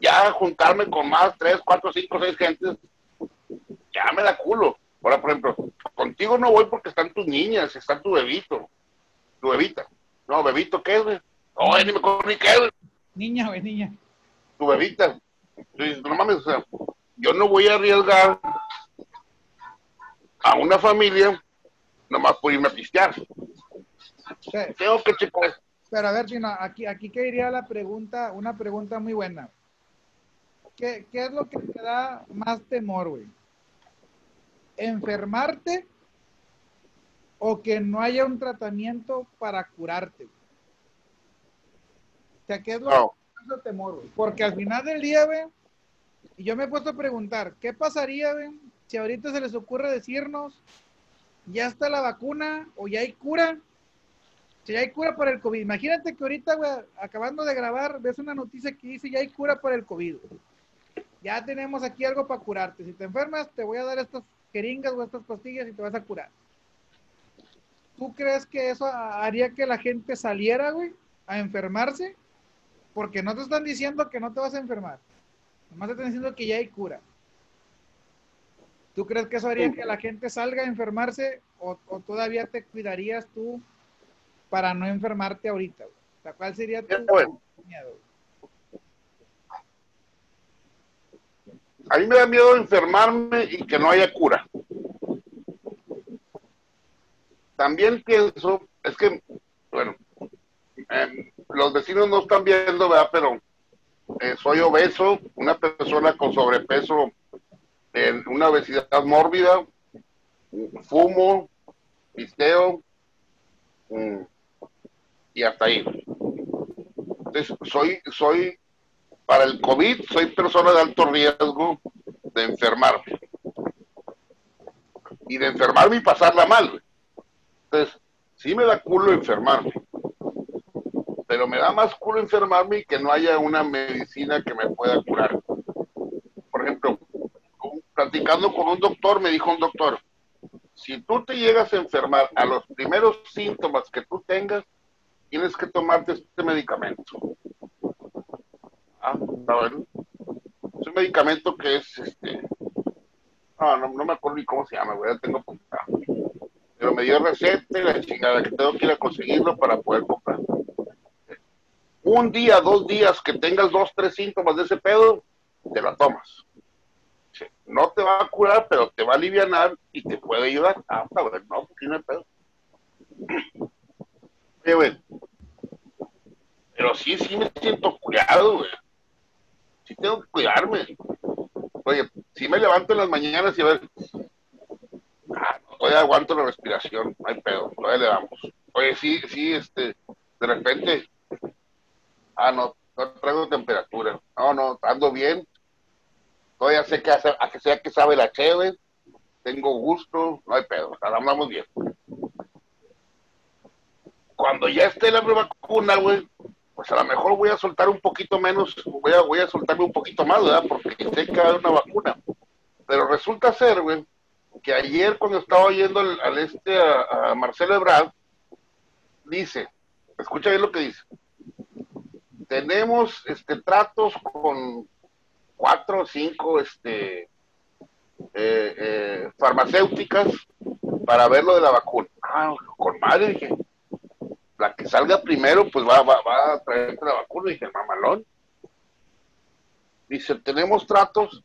ya juntarme con más, tres, cuatro, cinco, seis gentes, ya me da culo. Ahora, por ejemplo, contigo no voy porque están tus niñas, está tu bebito, tu bebita. No, bebito, ¿qué es, güey? No, ni me acuerdo ni qué. Niña, güey, niña. Tu bebita. No mames, o sea, yo no voy a arriesgar a una familia nomás por irme a pistear. Tengo que checar. Pero a ver, Chino, aquí, aquí que iría la pregunta, una pregunta muy buena. ¿Qué, qué es lo que te da más temor, güey? ¿Enfermarte o que no haya un tratamiento para curarte? O sea, ¿qué es lo que te da temor, güey? Porque al final del día, güey, y yo me he puesto a preguntar, ¿qué pasaría, si ahorita se les ocurre decirnos, ya está la vacuna o ya hay cura? Si ya hay cura para el COVID. Imagínate que ahorita, güey, acabando de grabar, ves una noticia que dice ya hay cura para el COVID. Ya tenemos aquí algo para curarte. Si te enfermas, te voy a dar estas jeringas o estas pastillas y te vas a curar. ¿Tú crees que eso haría que la gente saliera, güey, a enfermarse? Porque no te están diciendo que no te vas a enfermar. Nomás te están diciendo que ya hay cura. ¿Tú crees que eso haría que la gente salga a enfermarse o, todavía te cuidarías tú para no enfermarte ahorita? ¿cuál sería tu miedo? A mí me da miedo enfermarme y que no haya cura. También pienso, es que, bueno, em, los vecinos no están viendo, ¿verdad? Pero eh, soy obeso, una persona con sobrepeso, en una obesidad mórbida, fumo, pisteo, mm, y hasta ahí. Entonces, soy, soy, para el COVID, soy persona de alto riesgo de enfermarme. Y de enfermarme y pasarla mal. Entonces, sí me da culo enfermarme pero me da más culo enfermarme y que no haya una medicina que me pueda curar. Por ejemplo, platicando con un doctor, me dijo un doctor, si tú te llegas a enfermar a los primeros síntomas que tú tengas, tienes que tomarte este medicamento. Ah, está bueno. Es un medicamento que es este. No, no, me acuerdo ni cómo se llama, güey, ya tengo apuntado. Pero me dio receta y la chingada que tengo que ir a conseguirlo para poder comprar un día, dos días que tengas dos, tres síntomas de ese pedo, te la tomas. No te va a curar, pero te va a aliviar y te puede ayudar. Ah, está bueno, no, porque no hay pedo. Pero sí, sí me siento cuidado, güey. Sí tengo que cuidarme. Oye, si me levanto en las mañanas y a ver, ah, todavía aguanto la respiración, no hay pedo, todavía le damos. Oye, sí, sí, este, de repente Ah, no, no traigo temperatura. No, no, ando bien. Todavía sé que, hace, a que sea que sabe la cheve. Tengo gusto, no hay pedo, andamos bien. Cuando ya esté la vacuna, güey, pues a lo mejor voy a soltar un poquito menos, voy a, voy a soltarme un poquito más, ¿verdad? Porque sé que va una vacuna. Pero resulta ser, güey, que ayer cuando estaba oyendo al, este, a, a Marcelo Ebrard, dice, escucha bien lo que dice, tenemos este, tratos con cuatro o cinco este, eh, eh, farmacéuticas para ver lo de la vacuna. Ah, con madre, dije, la que salga primero, pues va, va, va a traer la vacuna. Dije, mamalón. Dice, tenemos tratos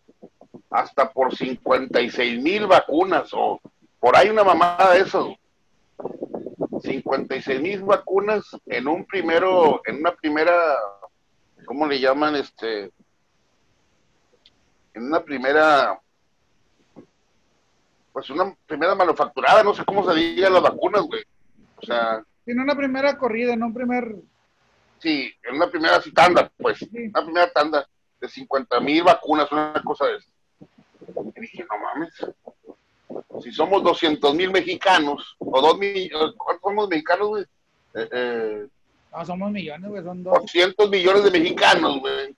hasta por 56 mil vacunas o por ahí una mamada de eso. 56 mil vacunas en un primero, en una primera ¿cómo le llaman? Este, en una primera, pues una primera manufacturada, no sé cómo se diga las vacunas, güey. O sea. En una primera corrida, en un primer. Sí, en una primera tanda, pues, una primera tanda de 50 mil vacunas, una cosa de eso. Y dije, no mames, si somos 200 mil mexicanos, o dos mil, ¿cuántos somos mexicanos, güey? Eh, eh, no, somos millones, güey, son dos. 200 millones de mexicanos, güey.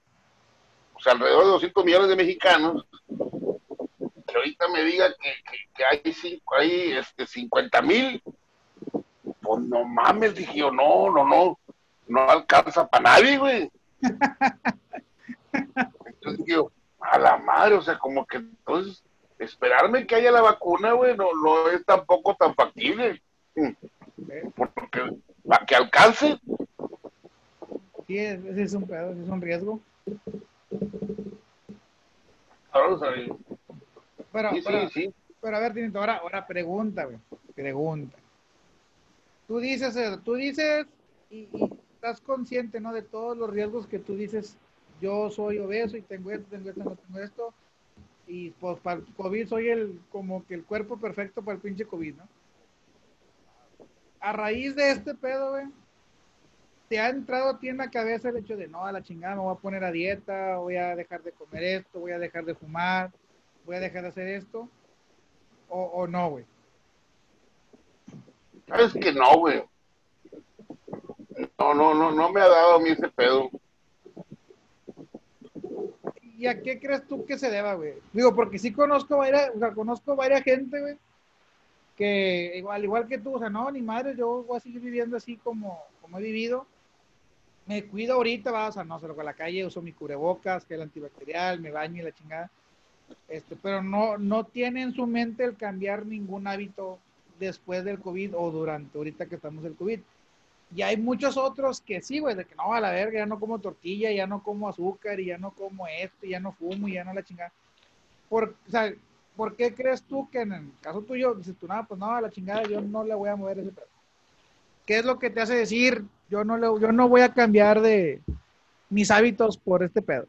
O sea, alrededor de 200 millones de mexicanos. Que ahorita me diga que, que, hay, cinco, hay este, 50 mil. Pues no mames, dije yo, no, no, no. No alcanza para nadie, güey. Entonces digo, a la madre, o sea, como que entonces esperarme que haya la vacuna, güey, no, no es tampoco tan factible. Porque para que alcance. Sí, ese es un pedo, es un riesgo. Vamos a ver. Pero, sí, pero, sí, pero a ver, ahora, ahora pregunta, güey. Pregunta. Tú dices, tú dices y, estás consciente, ¿no? De todos los riesgos que tú dices. Yo soy obeso y tengo esto, tengo esto, no tengo esto. Y pues para el COVID soy el, como que el cuerpo perfecto para el pinche COVID, ¿no? a raíz de este pedo, güey, te ha entrado a ti en la cabeza el hecho de, no, a la chingada, me voy a poner a dieta, voy a dejar de comer esto, voy a dejar de fumar, voy a dejar de hacer esto, o, no, güey? Sabes que no, güey. No, no, no, no me ha dado a mí ese pedo. ¿Y a qué crees tú que se deba, güey? Digo, porque sí conozco varias, o sea, conozco varias gente, güey, que igual, igual que tú, o sea, no, ni madre, yo voy a seguir viviendo así como, como he vivido. Me cuido ahorita, va, o sea, no, salgo a la calle, uso mi cubrebocas, que el antibacterial, me baño y la chingada. este, pero no, no tiene en su mente el cambiar ningún hábito después del COVID o durante, ahorita que estamos el COVID. Y hay muchos otros que sí, güey, de que no, a la verga, ya no como tortilla, ya no como azúcar, y ya no como esto, ya no fumo, y ya no la chingada. Por, o sea, ¿por qué crees tú que en el caso tuyo, dices tú, nada, pues no, a la chingada, yo no le voy a mover ese pedo? ¿Qué es lo que te hace decir, yo no, le, yo no voy a cambiar de mis hábitos por este pedo?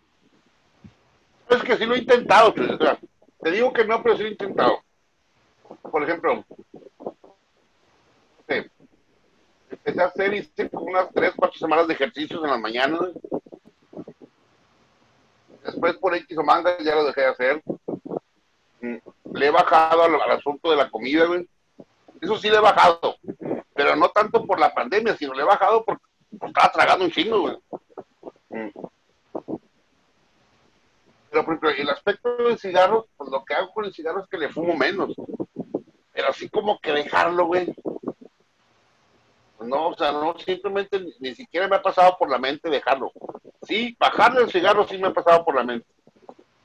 Es que sí lo he intentado, pues, te digo que no, pero sí lo he intentado. Por ejemplo, empecé a hacer, hice unas 3, 4 semanas de ejercicios en las mañanas. Después por X o manga ya lo dejé de hacer. Mm, le he bajado al, asunto de la comida. Eso sí le he bajado. Pero no tanto por la pandemia, sino le he bajado porque estaba tragando un chingo. Mm. Pero por ejemplo, el aspecto del cigarro, pues lo que hago con el cigarro es que le fumo menos. Pero así como que dejarlo, güey. No, o sea, no, simplemente ni, siquiera me ha pasado por la mente dejarlo. Sí, bajarle el cigarro sí me ha pasado por la mente.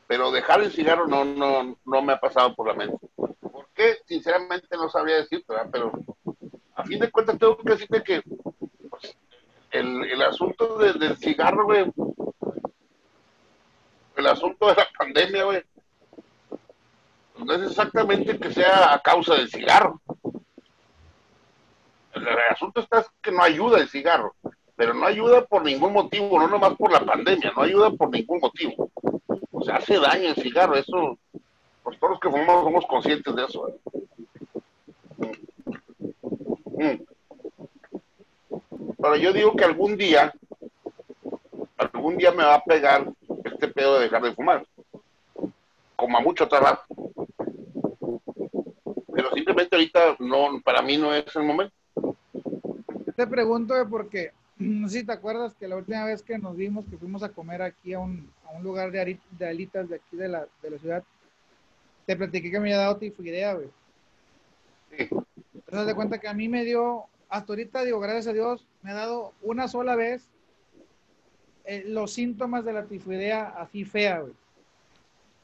Pero dejar el cigarro no, no, no me ha pasado por la mente. ¿Por qué? Sinceramente no sabría decirte, ¿verdad? Pero a fin de cuentas tengo que decirte que pues, el, el, asunto del cigarro, güey, el asunto de la pandemia, güey, no es exactamente que sea a causa del cigarro. El, asunto está es que no ayuda el cigarro, pero no ayuda por ningún motivo, no nomás por la pandemia, no ayuda por ningún motivo. O sea, hace daño el cigarro, eso, pues todos los que fumamos somos conscientes de eso. ¿eh? Mm. Pero yo digo que algún día, algún día me va a pegar este pedo de dejar de fumar. Como a mucho trabajo. Pero simplemente ahorita no, para mí no es el momento. Te pregunto porque no sé si te acuerdas que la última vez que nos vimos, que fuimos a comer aquí a un, a un lugar de, de alitas de aquí de la, de la ciudad, te platiqué que me había dado idea, güey. Sí. Entonces, de cuenta que a mí me dio, hasta ahorita digo, gracias a Dios, me ha dado una sola vez eh, los síntomas de la tifoidea así fea, güey.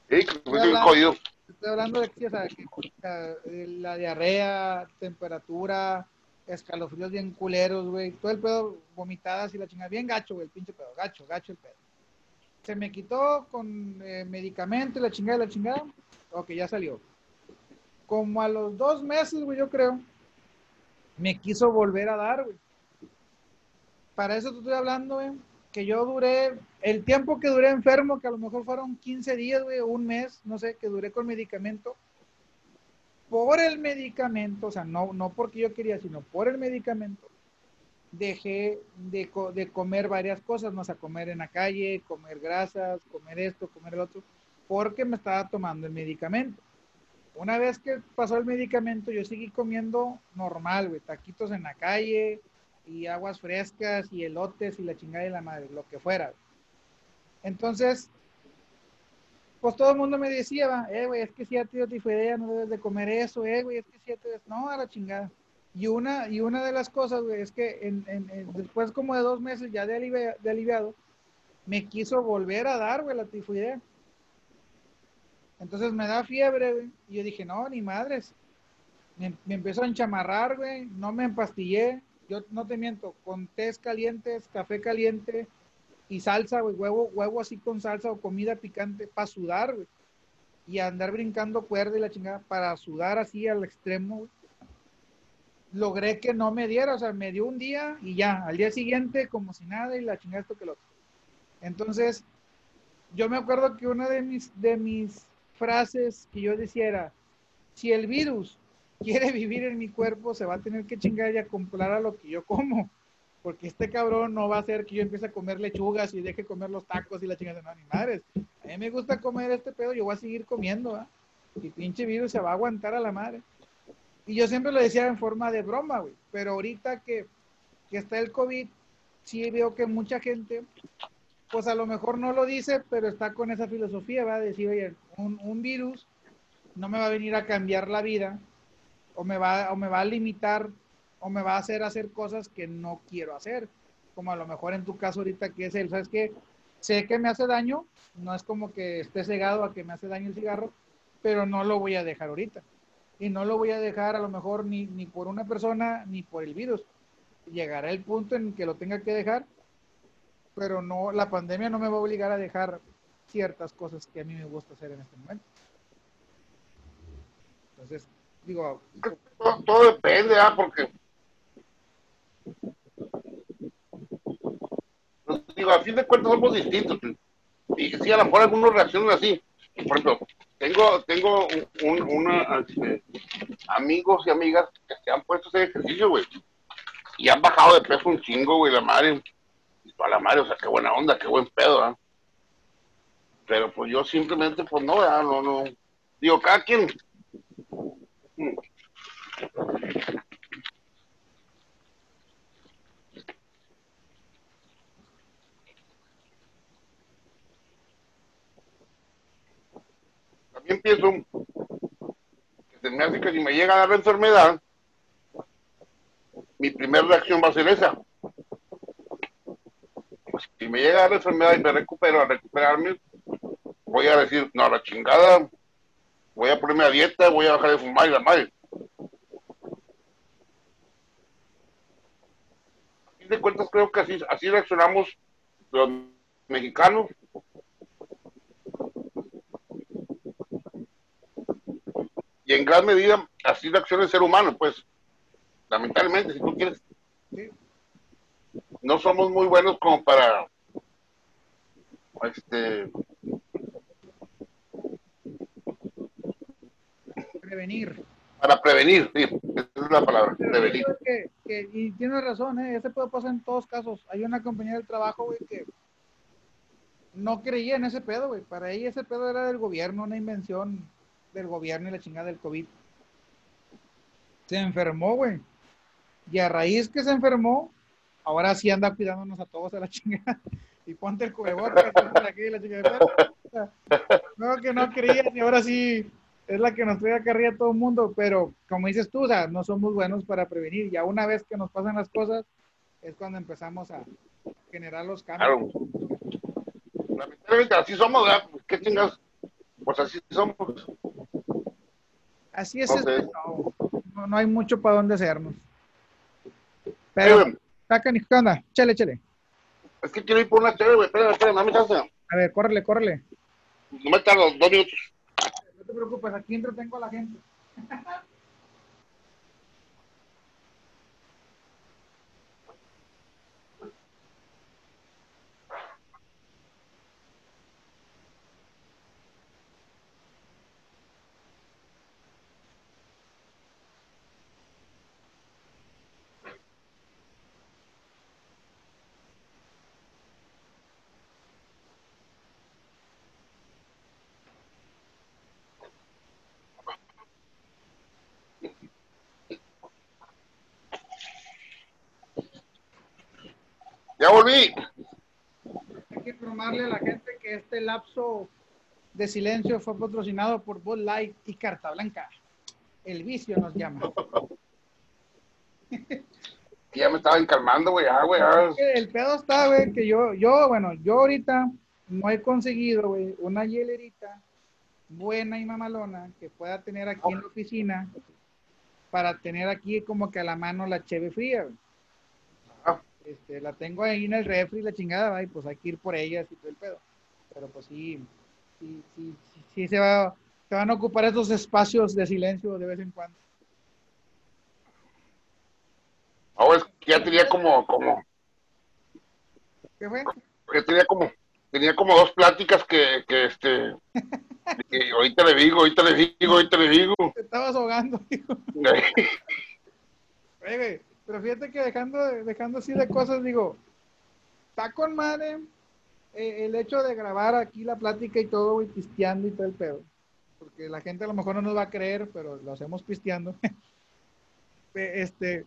Sí, estoy hablando, estoy hablando de que, o sea, que, la diarrea, temperatura, escalofríos bien culeros, güey. Todo el pedo, vomitadas y la chingada. Bien gacho, güey, el pinche pedo. Gacho, gacho el pedo. Se me quitó con eh, medicamento y la chingada la chingada. Ok, ya salió. Como a los dos meses, güey, yo creo, me quiso volver a dar, güey. Para eso te estoy hablando, güey, que yo duré, el tiempo que duré enfermo, que a lo mejor fueron 15 días, güey, un mes, no sé, que duré con medicamento, por el medicamento, o sea, no, no porque yo quería, sino por el medicamento, dejé de, de comer varias cosas, no o sea, comer en la calle, comer grasas, comer esto, comer el otro, porque me estaba tomando el medicamento. Una vez que pasó el medicamento, yo seguí comiendo normal, güey, taquitos en la calle y aguas frescas y elotes y la chingada de la madre, lo que fuera. Entonces, pues todo el mundo me decía, eh, güey, es que si ya te tifoidea, no debes de comer eso, eh, güey, es que si ya te... No, a la chingada. Y una, y una de las cosas, güey, es que en, después como de dos meses ya de, de aliviado, me quiso volver a dar, güey, la tifoidea. Entonces me da fiebre, güey, y yo dije, no, ni madres. Me, me empezó a enchamarrar, güey, no me empastillé, yo no te miento, con tés calientes, café caliente, y salsa, güey, huevo, huevo así con salsa o comida picante para sudar, güey. Y andar brincando cuerda y la chingada para sudar así al extremo. Logré que no me diera, o sea, me dio un día y ya, al día siguiente como si nada y la chingada esto que lo otro. Entonces, yo me acuerdo que una de mis, de mis frases que yo decía era, si el virus quiere vivir en mi cuerpo, se va a tener que chingar y acoplar a lo que yo como porque este cabrón no va a hacer que yo empiece a comer lechugas y deje comer los tacos y la chingada. No, ni madres. A mí me gusta comer este pedo, yo voy a seguir comiendo, ¿ah? Y pinche virus se va a aguantar a la madre. Y yo siempre lo decía en forma de broma, güey. Pero ahorita que, que está el COVID, sí veo que mucha gente, pues a lo mejor no lo dice, pero está con esa filosofía, va a decir, oye, un, un virus no me va a venir a cambiar la vida o me va, o me va a limitar o me va a hacer hacer cosas que no quiero hacer. Como a lo mejor en tu caso ahorita que es el, ¿sabes qué? sé que me hace daño, no es como que esté cegado a que me hace daño el cigarro, pero no lo voy a dejar ahorita. Y no lo voy a dejar a lo mejor ni, ni por una persona ni por el virus. Llegará el punto en que lo tenga que dejar, pero no, la pandemia no me va a obligar a dejar ciertas cosas que a mí me gusta hacer en este momento. Entonces, digo... Todo, depende, ¿ah? Porque... Pues, digo, a fin de cuentas somos distintos. Y sí, a lo mejor algunos reaccionan así. Por ejemplo, tengo, tengo un, una, este, amigos y amigas que se han puesto a hacer ejercicio, güey. Y han bajado de peso un chingo, güey, la madre. Y toda la madre, o sea, qué buena onda, qué buen pedo, ¿ah? Pero pues yo simplemente, pues no, ¿verdad? no, no. Digo, cada quien. También pienso que me hace que si me llega a dar la enfermedad, mi primera reacción va a ser esa. Pues, si me llega a la enfermedad y me recupero a recuperarme, voy a decir, no, la chingada, voy a ponerme a dieta, voy a bajar de fumar y la madre. A fin de cuentas, creo que así, así reaccionamos los mexicanos. Y en gran medida, así reacciona el ser humano, pues, lamentablemente, si tú quieres. No somos muy buenos como para este prevenir. Para prevenir, sí, esa es la palabra, prevenir. y tienes razón, ¿eh? ese puede pasar en todos casos. Hay una compañía del trabajo, güey, que no creía en ese pedo, güey. Para ella ese pedo era del gobierno, una invención del gobierno y la chingada del COVID. Se enfermó, güey. Y a raíz que se enfermó, ahora sí anda cuidándonos a todos a la chingada. Y ponte el cubrebocas, aquí la chingada. No, que no creía, y ahora sí es la que nos trae a todo el mundo, pero como dices tú, o sea, no somos buenos para prevenir. Ya una vez que nos pasan las cosas, es cuando empezamos a generar los cambios. Lamentablemente así somos, ¿verdad? ¿Qué chingas? Pues así somos. Así es, no, no, hay mucho para dónde hacernos. Pero, tacan ¿qué onda? Chale, chale. Es que quiero ir por una chévere, güey. Espera, espera, no me A ver, córrele, córrele. No me tardo, dos minutos te preocupes, aquí entretengo a la gente. Ya volví. Hay que informarle a la gente que este lapso de silencio fue patrocinado por Bud Light y Carta Blanca. El vicio nos llama. ya me estaba encalmando, güey. Ah, güey. El pedo está, güey, que yo, yo, bueno, yo ahorita no he conseguido, güey, una hielerita buena y mamalona que pueda tener aquí en la oficina para tener aquí como que a la mano la cheve fría, güey. Este, la tengo ahí en el refri, la chingada, y pues hay que ir por ellas y todo el pedo. Pero pues sí, sí, sí, sí, se, va, se van a ocupar esos espacios de silencio de vez en cuando. Ahora es que ya tenía como, como. ¿Qué fue? Que tenía como, tenía como dos pláticas que, que este. que ahorita le digo, ahorita le digo, ahorita le digo. Te estabas ahogando, hijo. Pero fíjate que dejando, dejando así de cosas, digo, está con madre eh, el hecho de grabar aquí la plática y todo, y pisteando y todo el pedo. Porque la gente a lo mejor no nos va a creer, pero lo hacemos pisteando. este,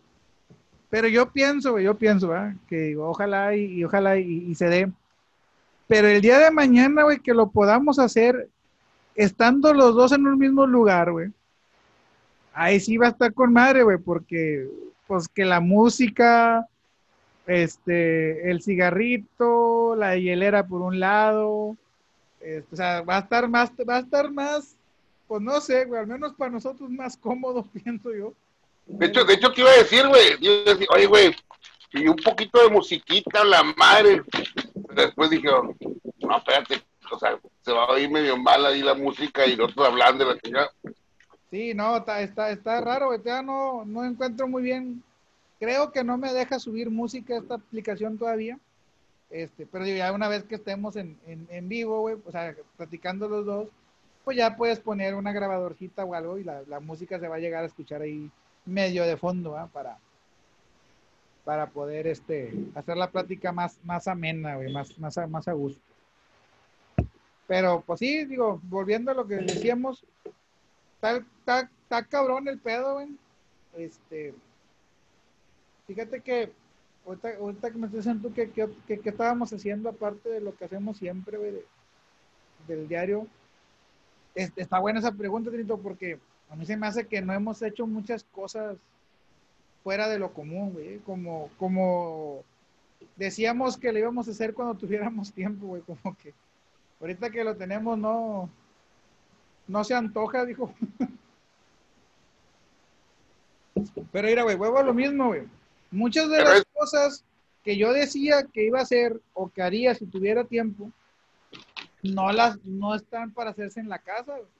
pero yo pienso, yo pienso, que digo, ojalá y, ojalá y, se dé. Pero el día de mañana, güey, que lo podamos hacer estando los dos en un mismo lugar, güey. Ahí sí va a estar con madre, güey, porque pues que la música, este, el cigarrito, la hielera por un lado, este, o sea, va a estar más, va a estar más, pues no sé, güey, al menos para nosotros más cómodo, pienso yo. De hecho, de hecho te iba a decir, güey, oye, güey, y un poquito de musiquita, la madre. Después dije, no, espérate, o sea, se va a oír medio mal ahí la música y nosotros hablando de la chingada. Sí, no, está, está, está raro, ya no, no encuentro muy bien. Creo que no me deja subir música esta aplicación todavía. Este, pero ya una vez que estemos en, en, vivo, güey, o sea, platicando los dos, pues ya puedes poner una grabadorcita o algo y la, la música se va a llegar a escuchar ahí medio de fondo, ¿ah? Para, para poder este, hacer la plática más, más amena, güey, más, más, más a gusto. Pero, pues sí, digo, volviendo a lo que decíamos, está, está, cabrón el pedo, güey. Este, fíjate que ahorita, que me estoy diciendo que, que, que, estábamos haciendo aparte de lo que hacemos siempre, güey, del diario. está buena esa pregunta, Trito, porque a mí se me hace que no hemos hecho muchas cosas fuera de lo común, güey. Como, como decíamos que lo íbamos a hacer cuando tuviéramos tiempo, güey. Como que ahorita que lo tenemos, no, no se antoja, dijo. Pero mira, güey, huevo lo mismo, güey. Muchas de las cosas que yo decía que iba a hacer o que haría si tuviera tiempo, no las, no están para hacerse en la casa, güey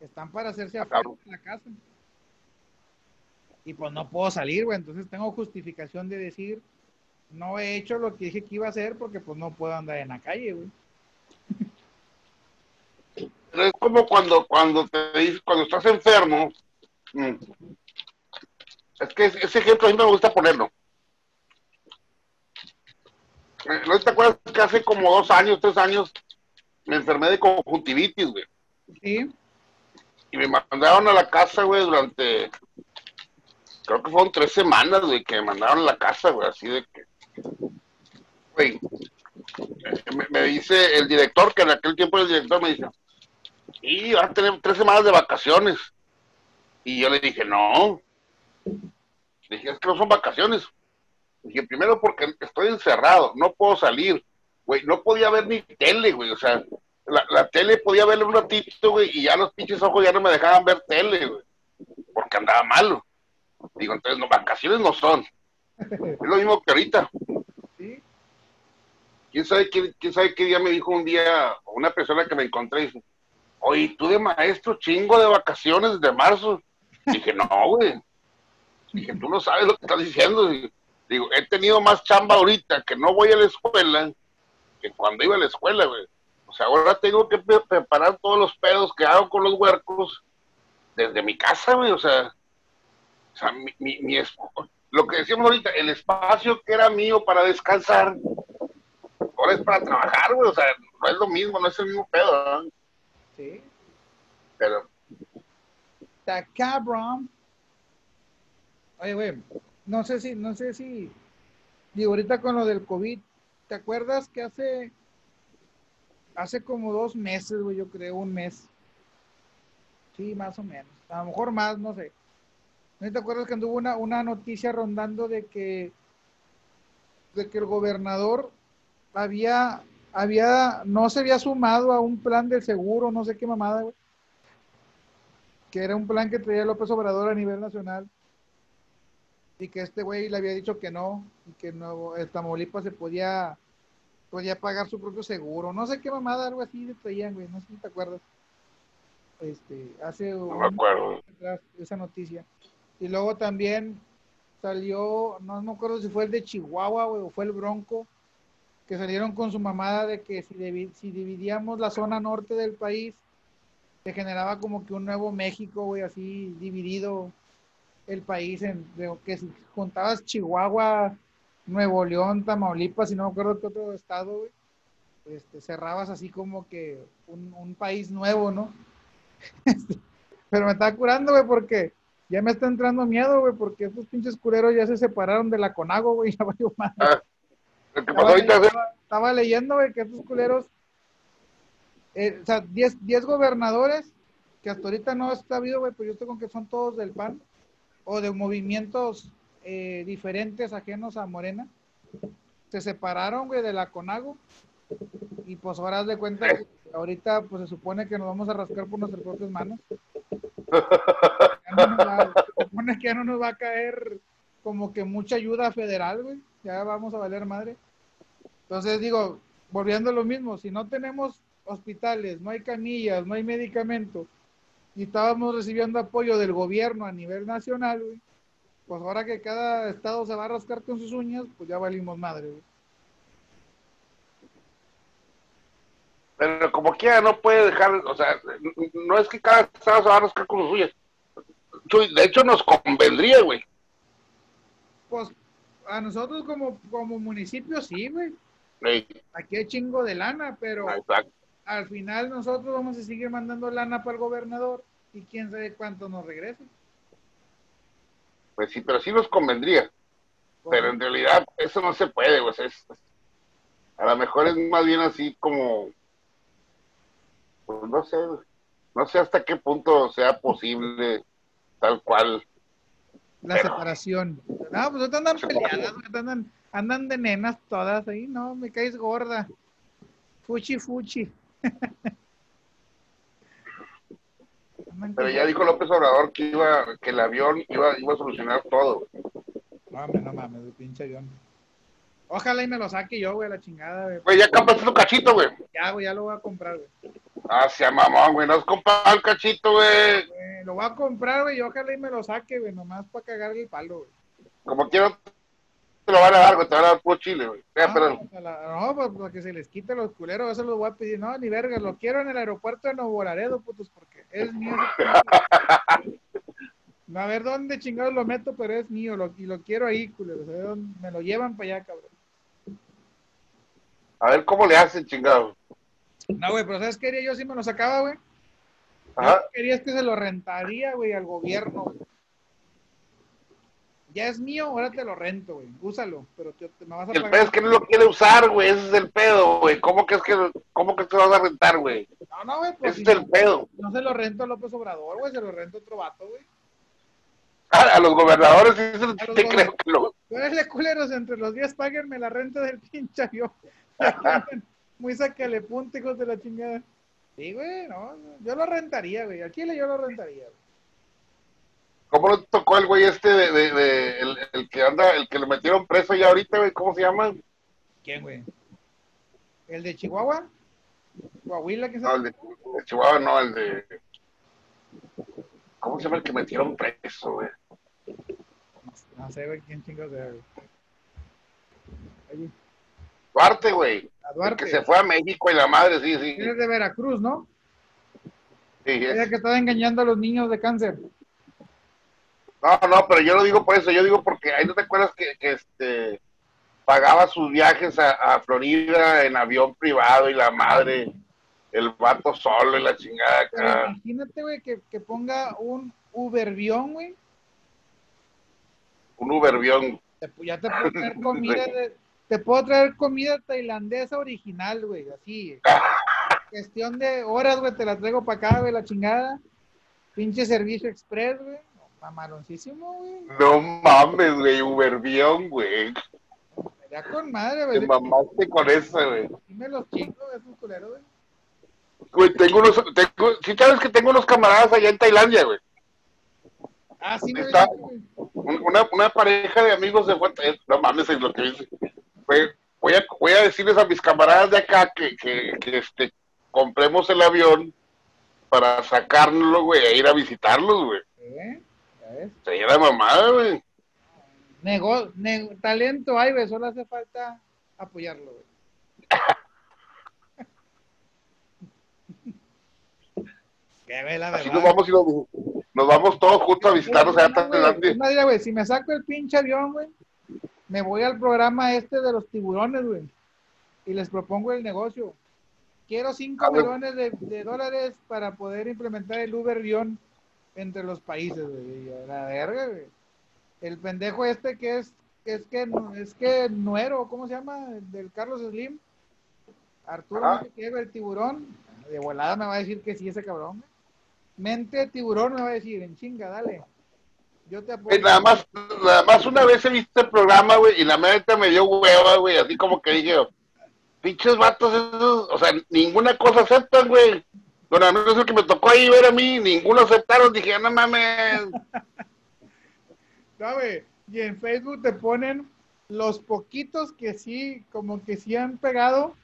están para hacerse afuera de la casa. Y pues no puedo salir, güey. Entonces tengo justificación de decir, no he hecho lo que dije que iba a hacer porque pues no puedo andar en la calle, güey. Es como cuando, cuando te cuando estás enfermo. Mm, es que ese ejemplo a mí me gusta ponerlo. Eh, ¿No te acuerdas que hace como dos años, tres años, me enfermé de conjuntivitis, güey? Sí y me mandaron a la casa, güey, durante, creo que fueron tres semanas, güey, que me mandaron a la casa, güey, así de que, güey, me, dice el director, que en aquel tiempo el director me dice, y vas a tener tres semanas de vacaciones. Y yo le dije, no. dije, es que no son vacaciones. dije, primero porque estoy encerrado, no puedo salir. Güey, no podía ver ni tele, güey. O sea, la, tele podía verle un ratito, güey, y ya los pinches ojos ya no me dejaban ver tele, güey, porque andaba malo. Digo, entonces, no, vacaciones no son. Es lo mismo que ahorita. ¿Quién sabe qué, quién sabe qué día me dijo un día una persona que me encontré? Dice, Oye, tú de maestro chingo de vacaciones desde marzo. Dije, no, güey. Dije, tú no sabes lo que estás diciendo. Digo, he tenido más chamba ahorita que no voy a la escuela que cuando iba a la escuela, güey. O sea, ahora tengo que preparar todos los pedos que hago con los huercos desde mi casa, güey. O sea, o sea mi, mi, lo que decíamos ahorita, el espacio que era mío para descansar, ahora es para trabajar, güey. O sea, no es lo mismo, no es el mismo pedo, ¿no? Sí. Pero. Está cabrón. Oye, güey, no sé si, no sé si, digo, ahorita con lo del COVID, ¿te acuerdas que hace hace como dos meses, güey, yo creo, un mes. Sí, más o menos. A lo mejor más, no sé. ¿No te acuerdas que anduvo una, una noticia rondando de que, de que el gobernador había, había, no se había sumado a un plan del seguro, no sé qué mamada, güey? Que era un plan que traía López Obrador a nivel nacional. Y que este güey le había dicho que no, y que no, el Tamaulipas se podía podía pagar su propio seguro, no sé qué mamada, algo así de traían, güey, no sé si te acuerdas. Este, hace no me acuerdo. esa noticia. Y luego también salió, no me acuerdo si fue el de Chihuahua, güey, o fue el Bronco, que salieron con su mamada de que si, si dividíamos la zona norte del país, se generaba como que un nuevo México, güey, así dividido el país en que si juntabas Chihuahua, Nuevo León, Tamaulipas, y no me acuerdo qué otro estado, güey, este, cerrabas así como que un, país nuevo, ¿no? Pero me estaba curando, güey, porque ya me está entrando miedo, güey, porque estos pinches culeros ya se separaron de la Conago, güey, ya valió más. Ah, estaba, leyendo, güey, que estos culeros, eh, o sea, 10 gobernadores, que hasta ahorita no ha habido, güey, pues yo estoy con que son todos del PAN, o de movimientos eh, diferentes ajenos a Morena, se separaron, güey, de la Conago. Y pues ahora de cuenta, que ahorita pues se supone que nos vamos a rascar por nuestras propias manos. Ya no nos va- se supone que ya no nos va a caer como que mucha ayuda federal, güey. Ya vamos a valer madre. Entonces digo, volviendo a lo mismo, si no tenemos hospitales, no hay camillas, no hay medicamentos, y estábamos recibiendo apoyo del gobierno a nivel nacional, güey, pues ahora que cada estado se va a rascar con sus uñas, pues ya valimos madre, güey. Pero como quiera no puede dejar, o sea, no es que cada estado se va a rascar con los suyos. De hecho, nos convendría, güey. Pues a nosotros como, como municipio sí, güey. Ey, Aquí hay chingo de lana, pero exacto. al final nosotros vamos a seguir mandando lana para el gobernador y quién sabe cuánto nos regrese. Pues sí, pero sí nos convendría. Pues, Pero en realidad eso no se puede, güey. Es, a lo mejor es más bien así como, pues no sé, no sé hasta qué punto sea posible tal cual. La separación. No, pues ahorita andan Separación. peleadas, andan, andan de nenas todas ahí, no, me caes gorda. Fuchi, fuchi. Andan Pero ya dijo López Obrador que iba, que el avión iba, iba a solucionar todo. No, hombre, no mames, el pinche avión. Ojalá y me lo saque yo, güey, la chingada, güey. Güey, ya compraste tu cachito, güey. Ya, güey, ya lo voy a comprar, güey. Ah, sea mamón, güey. No has comprado el cachito, güey. Güey, Lo voy a comprar, güey, y ojalá y me lo saque, güey, nomás para cagarle el palo, güey. Como quiero, te lo van a dar, güey. Te van a dar puro chile, güey. No, pero, ojalá- no, pues para que se les quite los culeros, eso lo voy a pedir. No, ni verga, lo quiero en el aeropuerto de Nuevo Laredo, putos, porque es mío. A ver dónde chingados lo meto, pero es mío, lo, y lo quiero ahí, culeros. a ver dónde- Me lo llevan para allá, cabrón. a ver cómo le hacen, chingado. No, güey, pero ¿sabes qué haría yo si me lo sacaba, güey? Yo Ajá. quería es que se lo rentaría, güey, al gobierno. güey. Ya es mío, ahora te lo rento, güey. Úsalo, pero te, te me vas a el pagar. pedo es que no lo quiere usar, güey. Ese es el pedo, güey. ¿Cómo que es que, cómo que te vas a rentar, güey? No, no, güey, pues Ese si es el no, pedo. no se lo rento a López Obrador, güey, se lo rento a otro vato, güey. A, a los gobernadores sí, los gober- creo que lo... Culeros, entre los 10 páguenme la renta del pinche avión. Muy sácale punta, hijos de la chingada. Sí, güey, no, no, yo lo rentaría, güey. Al Chile yo lo rentaría, güey. ¿Cómo le tocó el güey este de, de, de- el, el que anda, el que lo metieron preso ya ahorita, güey? ¿Cómo se llama? ¿Quién, güey? ¿El de Chihuahua? ¿Coahuila? ¿Qué No, el de, de Chihuahua, no, el de... ¿Cómo se llama el que metieron preso, güey? No sé, güey, quién chingados era, güey. Oye, Duarte, güey. que se fue a México y la madre, sí, sí. Eres de Veracruz, ¿no? sí, es- Ella que estaba engañando a los niños de cáncer. No, no, pero yo lo digo por eso, yo digo porque ahí no te acuerdas que, que este pagaba sus viajes a, a Florida en avión privado y la madre, el vato solo y la chingada Pero acá. imagínate, güey, que, que ponga un Ubervión, güey. Un Ubervión. Te- ya te puedo traer comida de- te puedo traer comida tailandesa original, güey, así. Cuestión de horas, güey, te la traigo para acá, güey, la chingada. Pinche servicio express, güey. Mamaloncísimo, güey. No mames, güey, Ubervión, güey. Ya con madre, Te güey. mamaste con eso, güey. Dime los chingos, esos culeros, güey. Güey, tengo unos, tengo, sí sabes que tengo unos camaradas allá en Tailandia, güey. Ah, sí, me Está- güey. Un- Una, una pareja de amigos de fue, eh, no mames es lo que dice. Voy a, voy a decirles a mis camaradas de acá que, que, que, este, compremos el avión para sacarlo, güey, e ir a visitarlos, güey. ¿Eh? Se la mamada, güey. Nego- ne- talento hay, güey, solo hace falta apoyarlo, güey. La Así nos vamos y nos, nos vamos todos juntos a visitarlos allá a Tailandia. güey, si me saco el pinche avión, güey, me voy al programa este de los tiburones, güey, y les propongo el negocio. Quiero 5 Ah, millones de, de dólares para poder implementar el Uber guion entre los países, güey. La verga, güey. El pendejo este que es, es que, es que Nuero, ¿cómo se llama? El Del Carlos Slim. Arturo, qué, güey, el tiburón. De volada me va a decir que sí ese cabrón. Mente de tiburón me va a decir, en chinga, dale. Yo te apoyo. nada más, nada más una vez he visto el programa, güey, y la neta me dio hueva, güey, así como que dije, pinches vatos esos, o sea, ninguna cosa aceptan, güey. Bueno, al menos el que me tocó ahí ver a mí, ninguno aceptaron, dije, "Ah, no mames. No, güey. Y en Facebook te ponen los poquitos que sí, como que sí han pegado,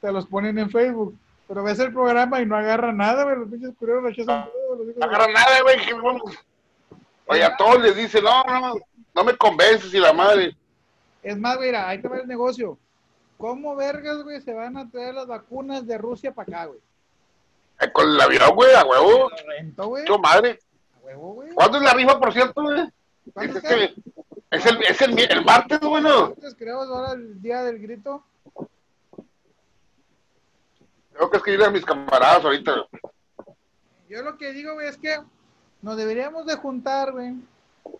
te los ponen en Facebook. Pero ves el programa y no agarra nada, güey. Los pinches cureros rechazan todo. No de- agarra nada, güey. que no- Oye, a todos les dice, no, no, no me convences y la madre. Es más, güey, mira, ahí te va el negocio. ¿Cómo vergas, güey, se van a traer las vacunas de Rusia para acá, güey? Con el avión, güey, a huevo. Rento, güey. Yo madre. A huevo, güey. ¿Cuándo es la rifa, por cierto, güey? ¿Cuándo Es, es que? este- es el, es el, el martes, bueno. Antes, creo, es ahora el día del grito. Tengo que escribirle a mis camaradas ahorita. güey. Yo lo que digo, güey, es que nos deberíamos de juntar, güey,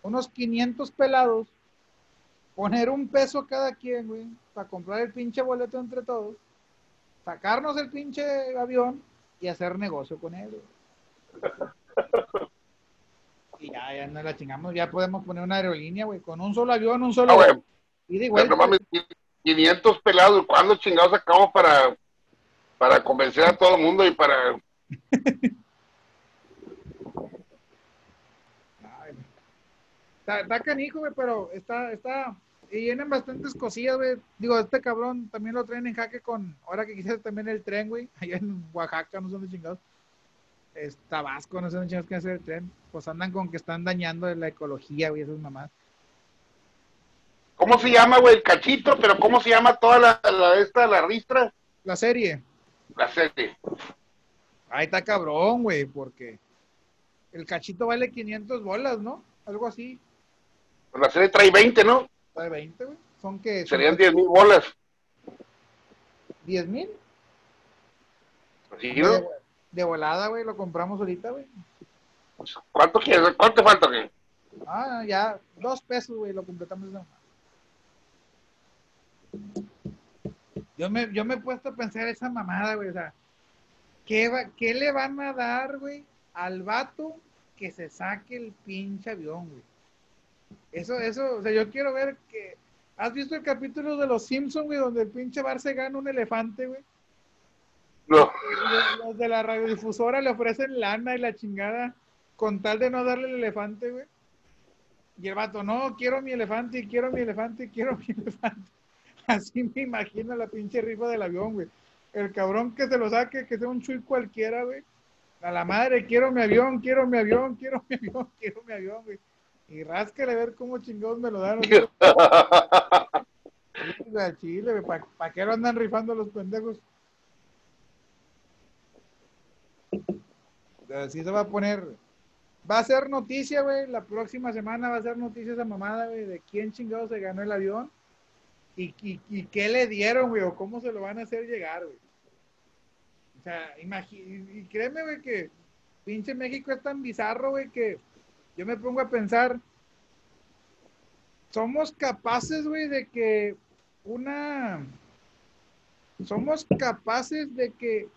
unos 500 pelados, poner un peso cada quien, güey, para comprar el pinche boleto entre todos, sacarnos el pinche avión y hacer negocio con él, güey. Y ya, ya nos la chingamos, ya podemos poner una aerolínea, güey, con un solo avión, un solo Ah. Y de igual, no mames, 500 pelados. ¿Cuándo chingados sacamos para, para convencer a todo el mundo y para... Ay, güey. Está, está canijo, güey, pero está, está, y vienen bastantes cosillas, güey. Digo, este cabrón también lo traen en jaque con, ahora que quisiera también el tren, güey, allá en Oaxaca, no sé dónde chingados. Es Tabasco, no sé dónde chingados que hacer el tren. Pues andan con que están dañando la ecología, güey, esas mamás. ¿Cómo se llama, güey? El cachito, pero ¿cómo se llama toda la, la esta, la ristra? La serie, La serie. ahí está cabrón, güey, porque el cachito vale 500 bolas, ¿no? Algo así, La serie trae 20, ¿no? de 20, güey. Son que Serían 10 mil bolas. 10 mil. Así, ¿no? De, de volada, güey, lo compramos ahorita, güey. ¿Cuánto quieres? ¿Cuánto te falta? qué? Ah, ya, dos pesos, güey, lo completamos. Yo me, yo me he puesto a pensar esa mamada, güey, o sea, ¿qué, va- ¿qué le van a dar, güey, al vato que se saque el pinche avión, güey? Eso, eso, o sea, yo quiero ver que... ¿Has visto el capítulo de Los Simpsons, güey, donde el pinche bar se gana un elefante, güey? No. Los- Los de la radiodifusora le ofrecen lana y la chingada con tal de no darle el elefante, güey. Y el vato, no, quiero mi elefante, quiero mi elefante, quiero mi elefante. Así me imagino la pinche rifa del avión, güey. El cabrón que se lo saque, que sea un chuy cualquiera, güey. A la madre, quiero mi avión, quiero mi avión, quiero mi avión, quiero mi avión, güey. Y ráscale a ver cómo chingados me lo dan. Chile. ¿Para qué lo andan rifando los pendejos? Así se va a poner. Va a ser noticia, güey. La próxima semana va a ser noticia esa mamada, güey, de quién chingado se ganó el avión y, y, y qué le dieron, güey, o cómo se lo van a hacer llegar, güey. O sea, imagi- y créeme, güey, que pinche México es tan bizarro, güey, que yo me pongo a pensar, somos capaces, güey, de que una... Somos capaces de que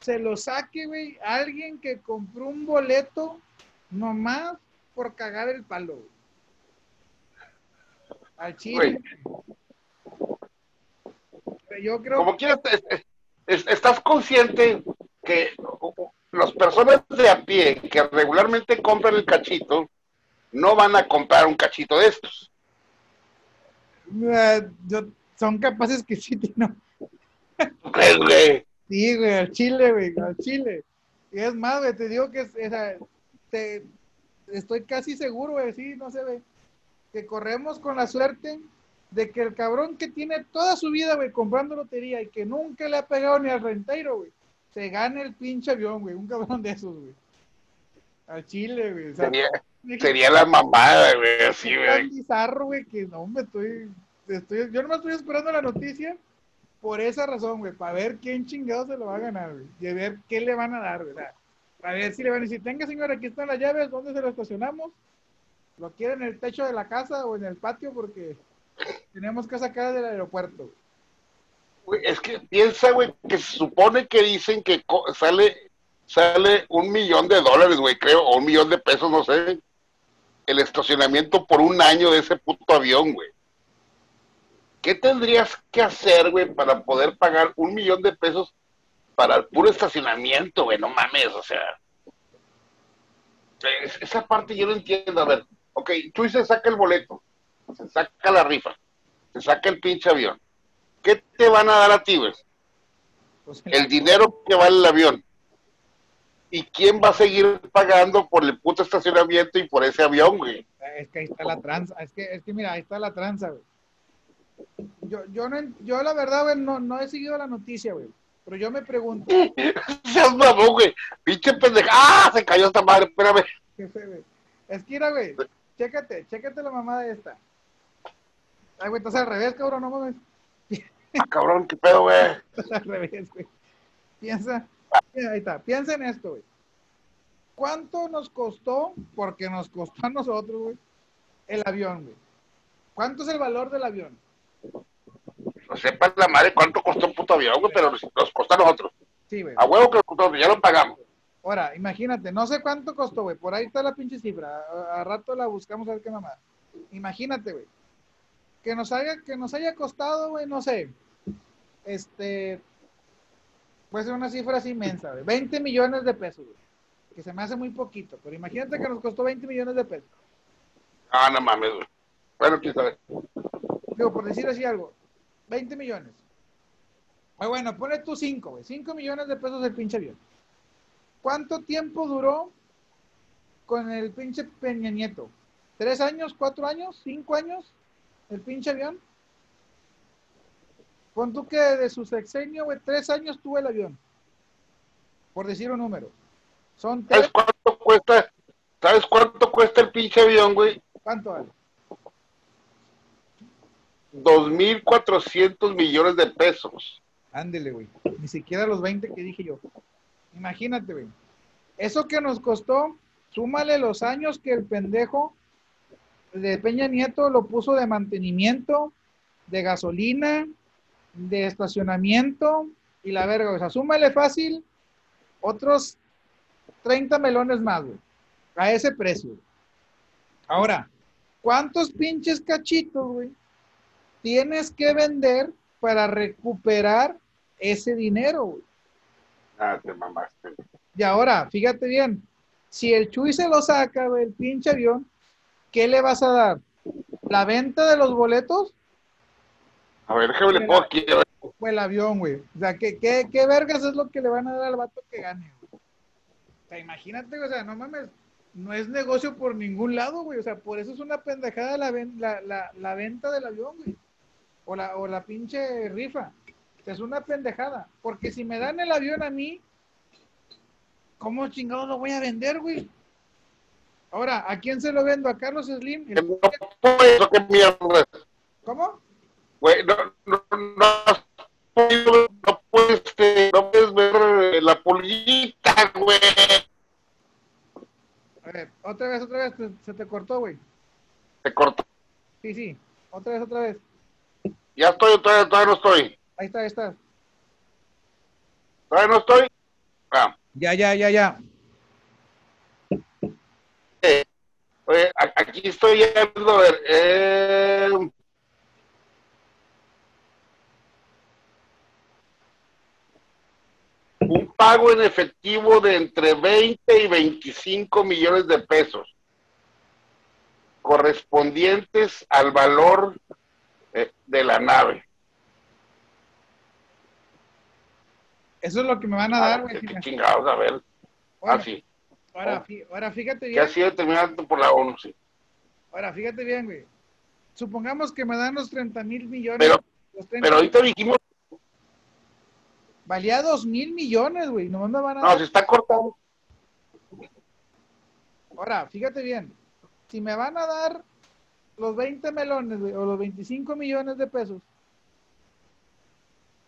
se lo saque, güey, alguien que compró un boleto nomás por cagar el palo. güey. Al chile. Yo creo Como quieras, es- es- es- estás consciente que las personas de a pie que regularmente compran el cachito no van a comprar un cachito de estos. Eh, yo- son capaces que sí, no. ¿Tú crees, güey? Sí, güey, al Chile, güey, al Chile. Y es más, güey, te digo que es, esa- te, estoy casi seguro, güey, sí, no sé, güey, que corremos con la suerte de que el cabrón que tiene toda su vida, güey, comprando lotería y que nunca le ha pegado ni al renteiro, güey, se gane el pinche avión, güey, un cabrón de esos, güey. Al Chile, güey. o sea, Sería, sería la mamada, güey, así, es tan güey. bizarro, güey, que no me estoy, estoy, yo no me estoy esperando la noticia por esa razón, güey, para ver quién chingado se lo va a ganar, güey, y ver qué le van a dar, güey, para ver si le van a decir, tenga señor, aquí están las llaves, ¿dónde se lo estacionamos? ¿Lo quiere en el techo de la casa o en el patio? Porque tenemos que sacar del aeropuerto, güey. Es que piensa, güey, que se supone que dicen que sale sale un millón de dólares, güey, creo, o un millón de pesos, no sé. El estacionamiento por un año de ese puto avión, güey. ¿Qué tendrías que hacer, güey, para poder pagar un millón de pesos para el puro estacionamiento, güey? No mames, o sea. Es- esa parte yo no entiendo. A ver, ok, tú se saca el boleto, se saca la rifa, se saca el pinche avión. ¿Qué te van a dar a ti, güey? Pues, el dinero que vale el avión. ¿Y quién va a seguir pagando por el puto estacionamiento y por ese avión, güey? Es que ahí está la tranza. Es que, es que mira, ahí está la tranza, güey. Yo, yo, no, yo la verdad, güey, no, no he seguido la noticia, güey. Pero yo me pregunto, Seas mamón, güey. Pinche pendeja. ¡Ah! Se cayó esta madre, espérame. Es que, mira, güey, chécate, chécate la mamada esta. Ay, güey, estás al revés, cabrón, no mames. Ah, cabrón, qué pedo, güey. Al revés, güey. Piensa, mira, ahí está, piensa en esto, güey. ¿Cuánto nos costó? Porque nos costó a nosotros, güey, el avión, güey. ¿Cuánto es el valor del avión? No sepa la madre cuánto costó un puto avión, güey, pero nos, nos costó a nosotros. Sí, güey. A huevo que nos costó, ya lo pagamos. Ahora, imagínate, no sé cuánto costó, güey. Por ahí está la pinche cifra. A, a rato la buscamos a ver qué mamada. Imagínate, güey. Que nos haya, que nos haya costado, güey, no sé. Este. Puede ser una cifra así inmensa, güey. 20 millones de pesos. Que se me hace muy poquito. Pero imagínate que nos costó 20 millones de pesos. Ah, no mames, güey. Bueno, quién sabe. Digo, por decir así algo. 20 millones. Ah, bueno, ponle tú 5, güey. 5 millones de pesos el pinche avión. ¿Cuánto tiempo duró con el pinche Peña Nieto? ¿Tres años, cuatro años, cinco años? ¿El pinche avión? Pon tú que de su sexenio, güey, tres años tuvo el avión. Por decir un número. Son tres. ¿Sabes cuánto cuesta? ¿Sabes cuánto cuesta el pinche avión, güey? ¿Cuánto vale? 2.400 millones de pesos. Ándele, güey. Ni siquiera los 20 que dije yo. Imagínate, güey. Eso que nos costó, súmale los años que el pendejo de Peña Nieto lo puso de mantenimiento, de gasolina, de estacionamiento y la verga. O sea, súmale fácil otros 30 melones más, güey. A ese precio. Ahora, ¿cuántos pinches cachitos, güey? Tienes que vender para recuperar ese dinero, güey. Ah, te mamaste. Y ahora, fíjate bien, si el Chuy se lo saca, güey, el pinche avión, ¿qué le vas a dar? ¿La venta de los boletos A ver, déjame le pongo aquí. o el avión, güey? O sea, ¿qué, qué, qué vergas es lo que le van a dar al vato que gane, güey? O sea, imagínate, o sea, no mames, no es negocio por ningún lado, güey. O sea, por eso es una pendejada la, ven- la, la, la venta del avión, güey. O la, o la pinche rifa. O sea, es una pendejada. Porque si me dan el avión a mí, ¿cómo chingados lo voy a vender, güey? Ahora, ¿a quién se lo vendo? ¿A Carlos Slim? ¿Cómo? Güey, no, no, no, no puedes, este, no puedes ver eh, la pulguita, güey. A ver, otra vez, otra vez, se te cortó, güey. Se cortó. Sí, sí, otra vez, otra vez. Ya estoy, todavía, todavía no estoy. Ahí está, ahí está. Todavía no estoy. Ah, Ya, ya, ya, ya. eh, oye, aquí estoy viendo, a ver, eh, un pago en efectivo de entre 20 y 25 millones de pesos, correspondientes al valor eh, de la nave. Eso es lo que me van a dar, güey. Ah, qué me- chingados, a ver. Ahora, Ah, sí. ahora, fí- ahora fíjate Que bien. ha sido determinante por la ONU, sí. Ahora, fíjate bien, güey. Supongamos que me dan los 30 mil millones. Pero, los 30 pero ahorita dijimos, Valía 2 mil millones, güey. No me van a no, dar. se está cortando. Ahora, fíjate bien. Si me van a dar los 20 melones, güey, o los 25 millones de pesos.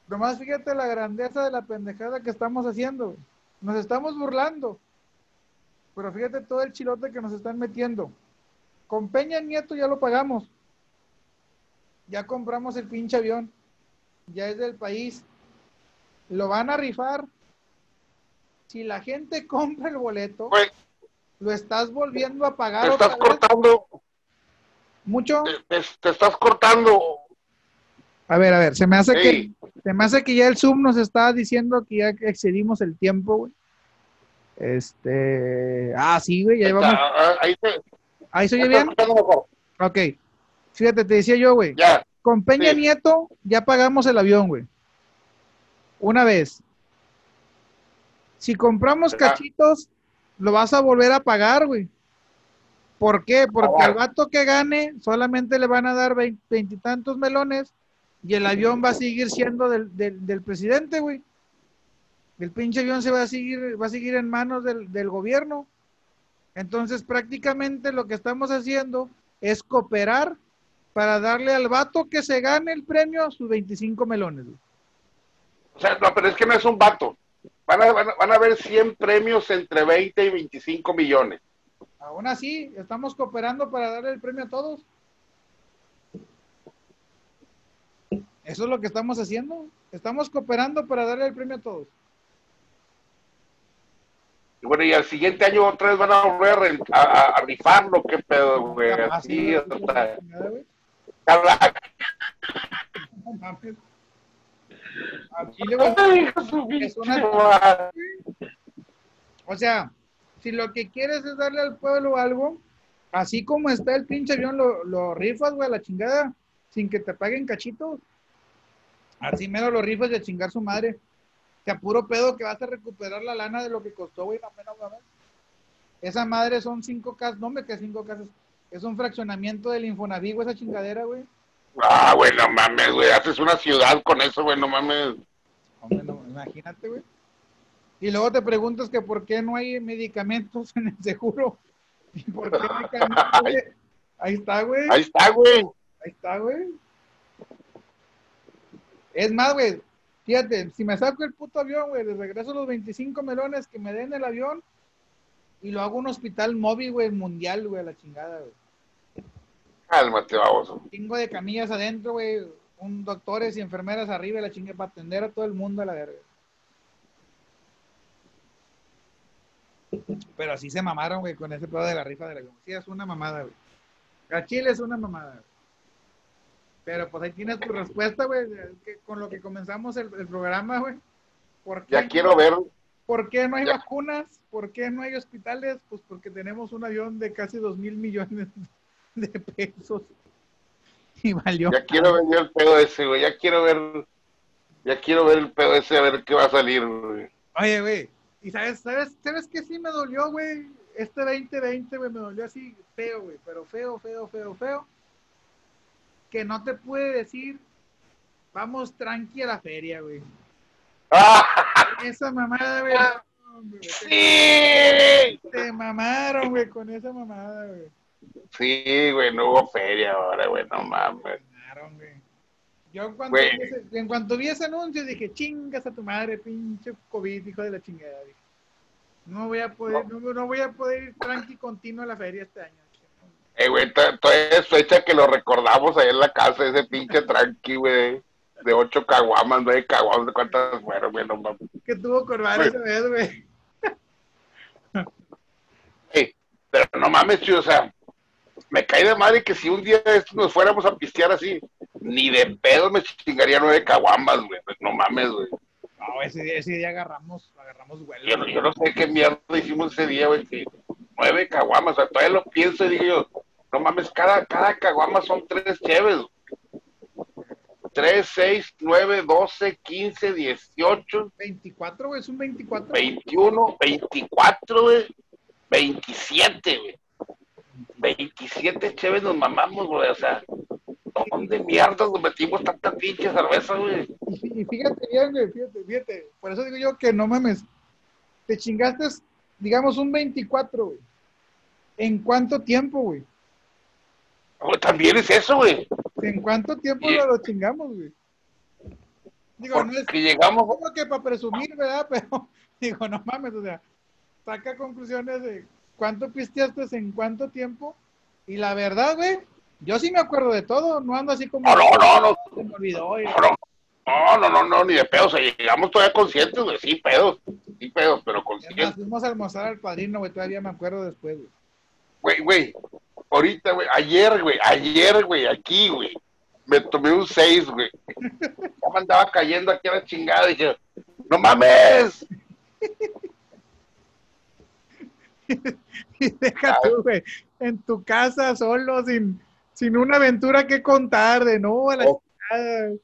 Nomás fíjate la grandeza de la pendejada que estamos haciendo, güey. Nos estamos burlando. Pero fíjate todo el chilote que nos están metiendo. Con Peña Nieto ya lo pagamos. Ya compramos el pinche avión. Ya es del país. Lo van a rifar. si la gente compra el boleto, lo estás volviendo a pagar te otra estás vez. cortando, mucho. te, te- te estás cortando. A ver, a ver, se me hace Ey. que se me hace que ya el Zoom nos está diciendo que ya excedimos el tiempo, güey. Este, ah, sí, güey, ya llevamos. Ah, ah, Ahí te, Ahí se oye bien. Ok. Fíjate, te decía yo, güey. Ya, Con Peña Sí. Nieto ya pagamos el avión, güey. Una vez. Si compramos cachitos, lo vas a volver a pagar, güey. ¿Por qué? Porque al vato que gane solamente le van a dar vein- veintitantos melones y el avión va a seguir siendo del, del, del presidente, güey. El pinche avión se va a seguir, va a seguir en manos del, del gobierno. Entonces, prácticamente lo que estamos haciendo es cooperar para darle al vato que se gane el premio sus 25 melones. güey. O sea, no, pero es que no es un vato. Van a, van a, van a haber 100 premios entre 20 y 25 millones. Aún así, estamos cooperando para darle el premio a todos. Eso es lo que estamos haciendo. Estamos cooperando para darle el premio a todos. Y bueno, y al siguiente año otra vez van a volver a, a, a- rifarlo, qué pedo, güey. Así, cada- No mames. Es una-. O sea, si lo que quieres es darle al pueblo algo, así como está el pinche avión, lo, lo rifas, güey, a la chingada, sin que te paguen cachitos. Así mero lo rifas de chingar su madre. Que a puro pedo que vas a recuperar la lana de lo que costó, güey, la pena, güey. Esa madre son cinco casas, no me que cinco casas. Es un fraccionamiento del Infonavit, güey, esa chingadera, güey. Ah, güey, no mames, güey. Haces una ciudad con eso, güey, no mames. Hombre, no, imagínate, güey. Y luego te preguntas que por qué no hay medicamentos en el seguro. ¿Y por qué no hay camiones, güey? Ahí está, güey. Ahí está, güey. Ahí está, güey. Es más, güey. Fíjate, si me saco el puto avión, güey, les regreso los 25 melones que me den el avión y lo hago un hospital móvil, güey, mundial, güey, a la chingada, güey. Cálmate, baboso. Chingo de camillas adentro, güey. Un doctores y enfermeras arriba, y la chingada, para atender a todo el mundo a la verga. Pero así se mamaron, güey, con ese pedo de la rifa del avión. Sí, es una mamada, güey. A Chile es una mamada, güey. Pero pues ahí tienes tu respuesta, güey, de- que- con lo que comenzamos el, el programa, güey. ¿Por qué, Ya quiero ver. ¿Por qué no hay ya- vacunas? ¿Por qué no hay hospitales? Pues porque tenemos un avión de casi dos mil millones de pesos. Y valió. Ya quiero ver yo el pedo ese, güey. Ya quiero ver. Ya quiero ver el pedo ese, a ver qué va a salir, güey. Oye, güey, ¿y sabes, sabes, sabes qué sí me dolió, güey? Este 2020, güey, me dolió así feo, güey, pero feo, feo, feo, feo. Que no te pude decir, vamos tranqui a la feria, güey. ¡Ah! Esa mamada, güey. ¡Sí! te mamaron, güey, con esa mamada, güey. Sí, güey, no hubo feria ahora, güey, no mames. Yo en cuanto, vi ese, en cuanto vi ese anuncio dije, chingas a tu madre, pinche COVID, hijo de la chingada. Dije, no voy a poder, no, no voy a poder ir tranqui continuo a la feria este año. Eh, güey, to- todavía es fecha que lo recordamos ahí en la casa, ese pinche tranqui, güey. De ocho caguamas, nueve caguamas, ¿cuántas fueron, güey? No mames. Que tuvo Güey. esa vez, güey. Ey, pero no mames, tío, o sea, me cae de madre que si un día nos fuéramos a pistear así, ni de pedo me chingaría nueve caguamas, güey. Pues no mames, güey. No, ese día, ese día agarramos, agarramos vuelo. Yo, no- yo no sé qué mierda hicimos ese día, güey, que nueve caguamas, o sea, todavía lo pienso y digo yo, no mames, cada, cada caguama son tres cheves. güey. Tres, seis, nueve, doce, quince, dieciocho, 24, güey, es un 24. 21, 24, güey, 27, güey. 27 cheves nos mamamos, güey, o sea, ¿dónde mierdas nos metimos tanta pinche cerveza, güey? Y, fíjate bien, güey, fíjate, fíjate. Por eso digo yo que no mames. Te chingaste, digamos, un 24, güey. ¿En cuánto tiempo, güey? También es eso, güey, ¿En cuánto tiempo lo, chingamos, güey? Digo, no es llegamos, como que para presumir, ¿verdad? Pero digo, no mames, o sea, saca conclusiones de cuánto pisteaste en cuánto tiempo. Y la verdad, güey, yo sí me acuerdo de todo, no ando así como no, no, no, no, se me olvidó. y- no, no. No, no, ni de pedos. O sea, llegamos todavía conscientes, güey. Sí, pedos. Sí, pedos, pero conscientes. fuimos a almorzar al padrino, güey, todavía me acuerdo después, güey. Güey, güey. Ahorita, güey. Ayer, güey. Ayer, güey. Aquí, güey. Me tomé un 6, güey. Ya me andaba cayendo aquí a la chingada. Dije, no mames. Y deja tú, güey, en tu casa solo, sin, sin una aventura que contar, de no, a la Oh. chingada.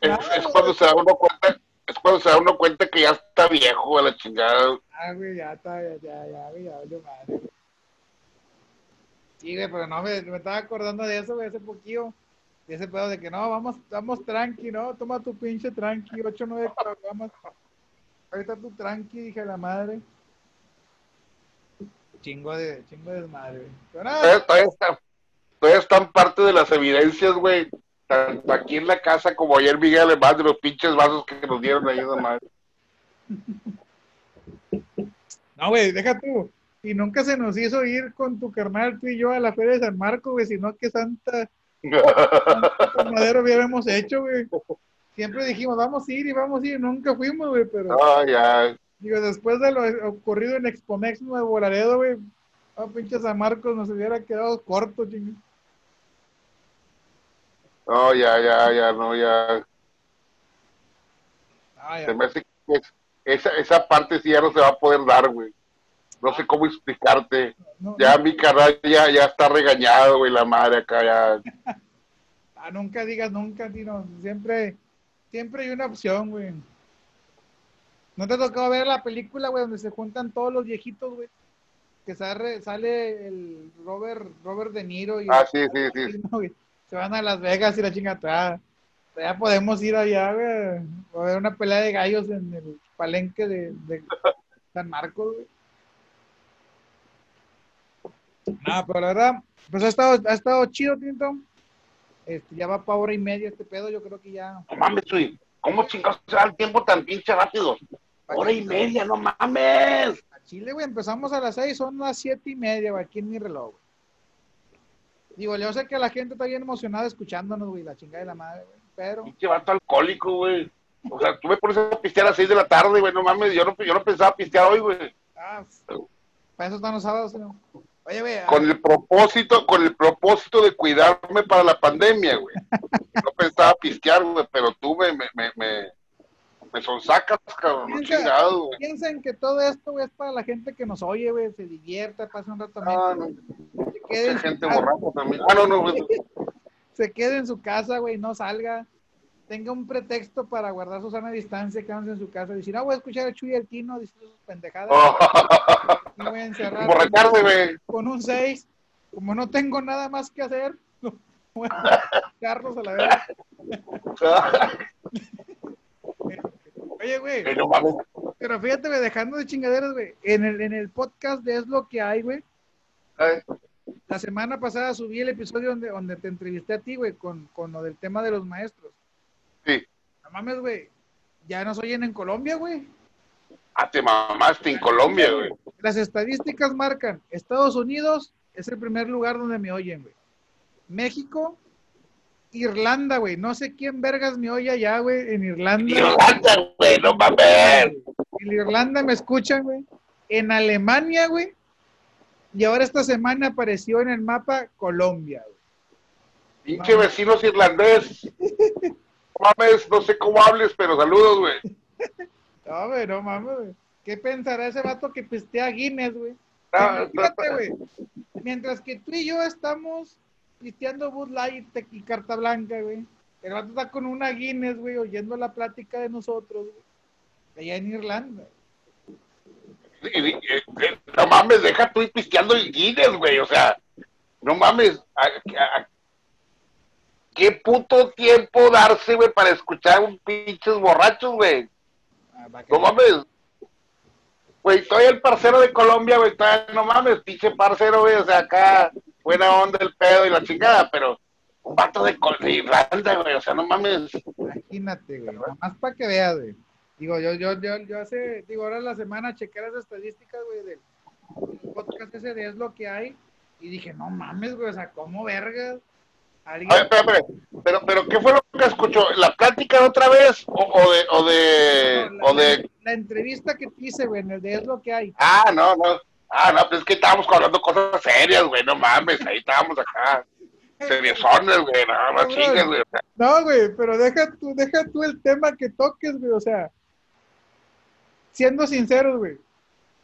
Es, es cuando se da uno cuenta. Es cuando se da uno cuenta que ya está viejo a la chingada. Ah, güey, ya está, ya, ya, ya, ya madre. Sí, güey, pero no, me, me estaba acordando de eso, güey, hace poquillo. De ese pedo de que no, vamos, vamos tranqui, ¿no? Toma tu pinche tranqui, 8 9 programas. Ahorita tu tranqui, dije la madre. Chingo de, chingo de desmadre, güey. Nada, Todavía, está- todavía están parte de las evidencias, güey. Tanto aquí en la casa como ayer Miguel además de los pinches vasos que nos dieron ahí esa madre. No, güey, deja tú. Y nunca se nos hizo ir con tu carnal, tú y yo, a la Feria de San Marco, güey, sino que Santa Santa Madero hubiéramos hecho, güey. Siempre dijimos, vamos a ir y vamos a ir, nunca fuimos, güey, pero No, ya. Digo, después de lo ocurrido en Expomex Nuevo Laredo, güey, a pinche San Marcos nos hubiera quedado corto, chingue. No, ya, ya, ya, no, ya. Ah, Se me hace que es- esa, esa parte sí ya no se va a poder dar, güey. No sé cómo explicarte. No, Ya no, mi canal ya, ya está regañado, güey, la madre acá ya. ah, nunca digas nunca, Tino. Siempre, siempre hay una opción, güey. ¿No te tocó ver la película, güey, donde se juntan todos los viejitos, güey? Que sale, sale el Robert, Robert De Niro y Ah, sí, sí, sí. Se van a Las Vegas y la chingada. Ya podemos ir allá, güey. A ver una pelea de gallos en el palenque de, de San Marcos, güey. No, pero la verdad, pues ha estado, ha estado chido, Tinto. Este, ya va para hora y media este pedo, yo creo que ya. No mames, güey. ¿Cómo chingados se da el tiempo tan pinche rápido? Hora y media, no mames. A Chile, güey, empezamos a las seis, son las siete y media, güey, aquí en mi reloj, güey. Digo, yo sé que la gente está bien emocionada escuchándonos, güey, la chingada de la madre, güey. Pero, Pinche vato alcohólico, güey. O sea, tú me pones a pistear a las 6 de la tarde, güey. No mames, yo no, yo no pensaba pistear hoy, güey. ah, para eso están los sábados, ¿no? Oye, güey, Con el propósito, con el propósito de cuidarme para la pandemia, güey. No pensaba pistear, güey, pero tú me, me, me, me, me sonsacas, cabrón. Piensa- chingado, güey. piensen que todo esto, güey, es para la gente que nos oye, güey, se divierta, pase un rato Ah, no. se, gente borracha también. Ah, no, no, güey. se quede en su casa, güey, no salga, tenga un pretexto para guardar su sana distancia, quédense en su casa y decir, no, voy a escuchar a Chuy Tino, decir sus pendejadas, Oh, y voy a encerrar güey. con un 6, como no tengo nada más que hacer, voy a Carlos a la vez. Oye, güey, pero fíjate, güey, dejando de chingaderas, güey, en el, en el podcast de Es lo que hay, güey, La semana pasada subí el episodio donde, donde te entrevisté a ti, güey, con, con lo del tema de los maestros. Sí. No mames, güey. Ya nos oyen en Colombia, güey. Ah, te mamaste en Colombia, güey. Las estadísticas marcan, Estados Unidos es el primer lugar donde me oyen, güey. México, Irlanda, güey. No sé quién vergas me oye allá, güey, en Irlanda. Irlanda, güey, no mames. En Irlanda me escuchan, güey. En Alemania, güey. Y ahora esta semana apareció en el mapa Colombia, güey. Pinche vecinos irlandés. No mames, no sé cómo hables, pero saludos, güey. No, güey, no mames, güey. ¿Qué pensará ese vato que pistea Guinness, güey? Ah, Fíjate, güey. Mientras que tú y yo estamos pisteando Bud Light y carta blanca, güey. El vato está con una Guinness, güey, oyendo la plática de nosotros, güey. Allá en Irlanda. Eh, No mames, deja tú ir pisteando el Guinness, güey. O sea, no mames. ¿a- a- ¿Qué puto tiempo darse, güey, para escuchar un pinches borrachos, güey? Ah, No mames. Güey, todavía el parcero de Colombia, güey, no mames, pinche parcero, güey, o sea, acá, buena onda el pedo y la chingada, pero un vato de, Col- de Irlanda, güey, o sea, no mames. Imagínate, güey. Más para que veas, güey. Digo, yo, yo, yo, yo hace, digo, ahora en la semana chequé las estadísticas, güey, del podcast ese de Es lo que hay. Y dije, no mames, güey, o sea, ¿cómo vergas? A ver, espera, Pero, pero, ¿qué fue lo que escuchó? ¿La plática otra vez o, o de... O de, No, la, o de... la entrevista que te hice, güey, en el de Es lo que hay. Ah, no, no. Ah, no, pues es que estábamos hablando cosas serias, güey, no mames, ahí estábamos acá. Seriezones, güey, no, no chingues, güey. No, güey, pero deja tú, deja tú el tema que toques, güey, o sea, siendo sinceros, güey,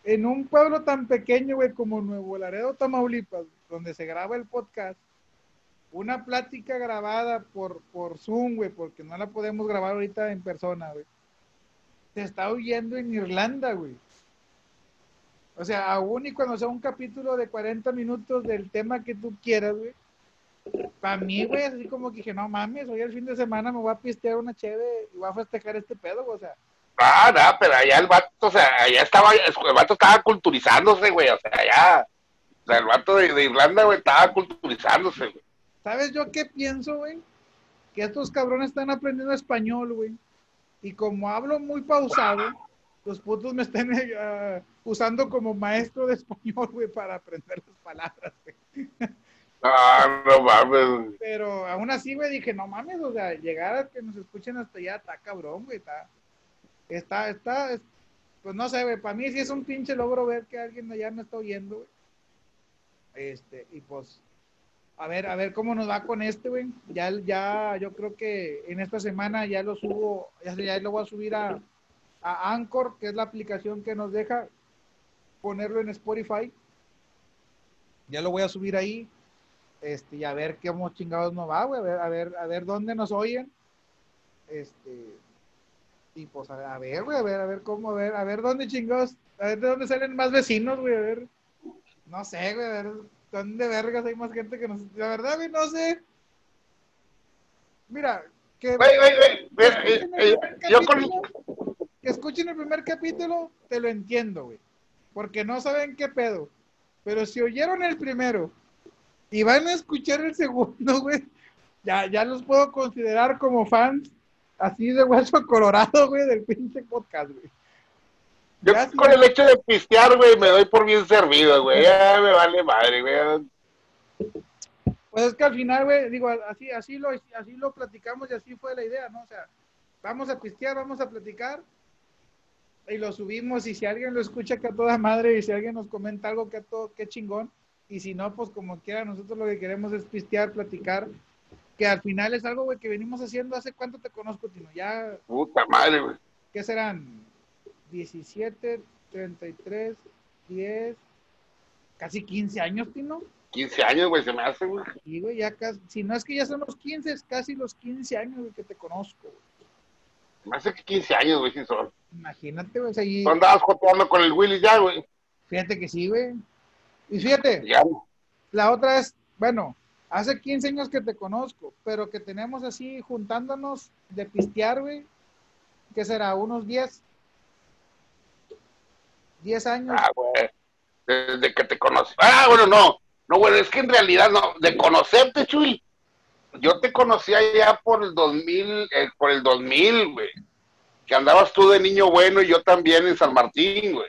en un pueblo tan pequeño, güey, como Nuevo Laredo, Tamaulipas, donde se graba el podcast, una plática grabada por, por Zoom, güey, porque no la podemos grabar ahorita en persona, güey, te está oyendo en Irlanda, güey. O sea, aún y cuando sea un capítulo de 40 minutos del tema que tú quieras, güey, para mí, güey, así como que dije, no mames, hoy el fin de semana me voy a pistear una cheve y voy a festejar este pedo, güey, o sea, Ah, no, pero allá el vato, o sea, allá estaba, el vato estaba culturizándose, güey, o sea, allá, o sea, el vato de, de Irlanda, güey, estaba culturizándose, güey. ¿sabes yo qué pienso, güey? Que estos cabrones están aprendiendo español, güey, y como hablo muy pausado, los putos me están eh, usando como maestro de español, güey, para aprender las palabras, güey. Ah, no mames. Pero aún así, güey, dije, no mames, o sea, llegar a que nos escuchen hasta allá está cabrón, güey, está, está, está, es- pues no sé, güey, para mí sí es un pinche logro ver que alguien allá me está oyendo, güey. Este, y pues, a ver, a ver cómo nos va con este, güey. Ya, ya, yo creo que en esta semana ya lo subo, ya, ya lo voy a subir a, a Anchor, que es la aplicación que nos deja ponerlo en Spotify. Ya lo voy a subir ahí este, y a ver cómo chingados nos va, güey, a ver, a ver, a ver dónde nos oyen, este, y pues a, ver, güey, a ver, a ver cómo, a ver, a ver dónde chingados, a ver de dónde salen más vecinos, güey, a ver, no sé, güey, a ver dónde vergas hay más gente que nos, la verdad, güey, no sé, mira, que, Güey, güey, güey, eh, eh, yo con, que escuchen el primer capítulo, te lo entiendo, güey, porque no saben qué pedo, pero si oyeron el primero y van a escuchar el segundo, güey, ya, ya los puedo considerar como fans así de hueso colorado, güey, del pinche podcast, güey. yo Ya, sí, con el hecho de pistear, güey, me doy por bien servido, güey, ya me vale madre, güey. Pues es que al final, güey, digo, así, así, lo, así lo platicamos y así fue la idea, ¿no? O sea, vamos a pistear, vamos a platicar y lo subimos y si alguien lo escucha que a toda madre y si alguien nos comenta algo que a todo, qué chingón y si no, pues como quiera, nosotros lo que queremos es pistear, platicar, que al final es algo, güey, que venimos haciendo hace cuánto te conozco, Tino, ya, Puta madre, güey. ¿qué serán? 17, 33, 10, casi 15 años, Tino. 15 años, güey, se me hace, güey. Y, güey, ya casi, si no es que ya son los 15, es casi los 15 años güey, que te conozco. güey. Se me hace que 15 años, güey, sí son. Imagínate, güey. y Tú andabas joteando con el Willy ya, güey. fíjate que sí, güey. Y fíjate, Ya. la otra es, bueno, hace 15 años que te conozco, pero que tenemos así juntándonos de pistear, güey. ¿Qué será? ¿Unos 10? 10 años. Ah, güey. Desde que te conocí. Ah, bueno, no. No, güey, es que en realidad no. De conocerte, Chuy. Yo te conocí allá por el 2000, eh, por el 2000, güey. Que andabas tú de niño bueno y yo también en San Martín, güey.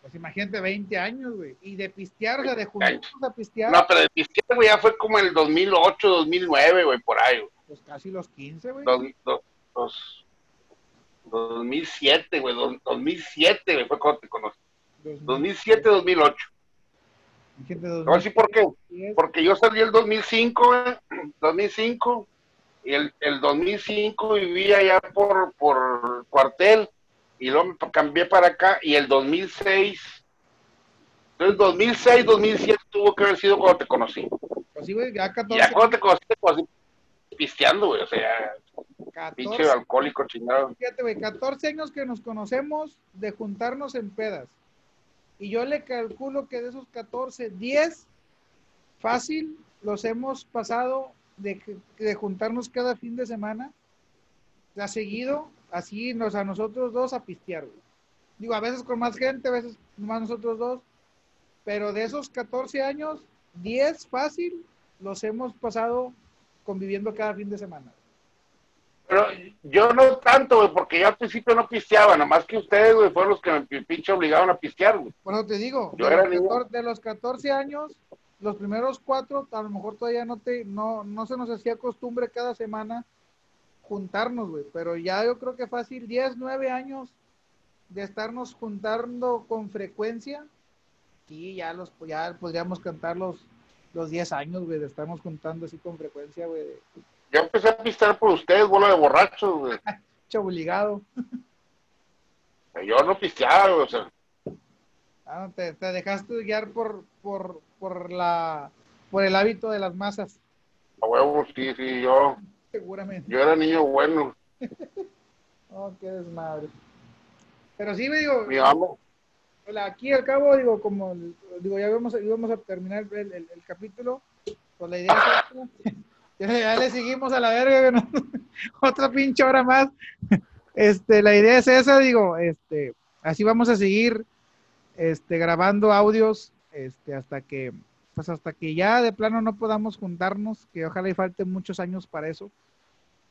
Pues imagínate, 20 años, güey. Y de pistear, o sea, de juntarnos a pistear, No, pero de pistear, güey, ya fue como en el 2008, 2009, güey, por ahí, güey. pues casi los 15, güey. Dos, dos, dos- 2007, güey. dos- 2007, güey, fue cuando te conocí. 2007, 2008. Imagínate, Te voy a decir por qué. 2010. Porque yo salí el 2005, güey, 2005, y el, el 2005 vivía allá por, por cuartel, y luego me cambié para acá, y el 2006, entonces 2006, 2007 tuvo que haber sido cuando te conocí. Pues sí, güey, ya Y 14, ya cuando te conocí, te conocí pisteando, güey, o sea, 14 pinche alcohólico chingado. Fíjate, güey, 14 años que nos conocemos de juntarnos en pedas. Y yo le calculo que de esos 14, 10 fácil los hemos pasado de, juntarnos cada fin de semana. Ya seguido, así nos, a nosotros dos a pistear, güey. Digo, a veces con más gente, a veces más nosotros dos. Pero de esos 14 años, 10 fácil los hemos pasado conviviendo cada fin de semana. Pero yo no tanto, güey, porque yo al principio no pisteaba, nomás que ustedes, güey, fueron los que me pi- pinche obligaron a pistear, güey. Bueno, te digo, Yo de, era los niño. 14, de los 14 años, los primeros cuatro, a lo mejor todavía no te, no, no se nos hacía costumbre cada semana juntarnos, güey, pero ya yo creo que fácil, 10, 9 años de estarnos juntando con frecuencia, sí, ya los, ya podríamos cantar los, los 10 años, güey, de estarnos juntando así con frecuencia, güey. Ya empecé a pistar por ustedes, bola de borrachos, güey. obligado. Yo no pisteaba, o sea. Ah, te, te, dejaste guiar por, por, por, la, por el hábito de las masas. A huevo, sí, sí, yo. Seguramente. Yo era niño bueno. oh, qué desmadre. Pero sí, me digo. Mi amo. Aquí al cabo, digo, como digo, ya vamos, íbamos a terminar el, el, capítulo, pues la idea es ya, le seguimos a la verga, ¿no? otra pinche hora más. Este, la idea es esa, digo, este, así vamos a seguir este, grabando audios, este, hasta que, pues hasta que ya de plano no podamos juntarnos, que ojalá y falten muchos años para eso.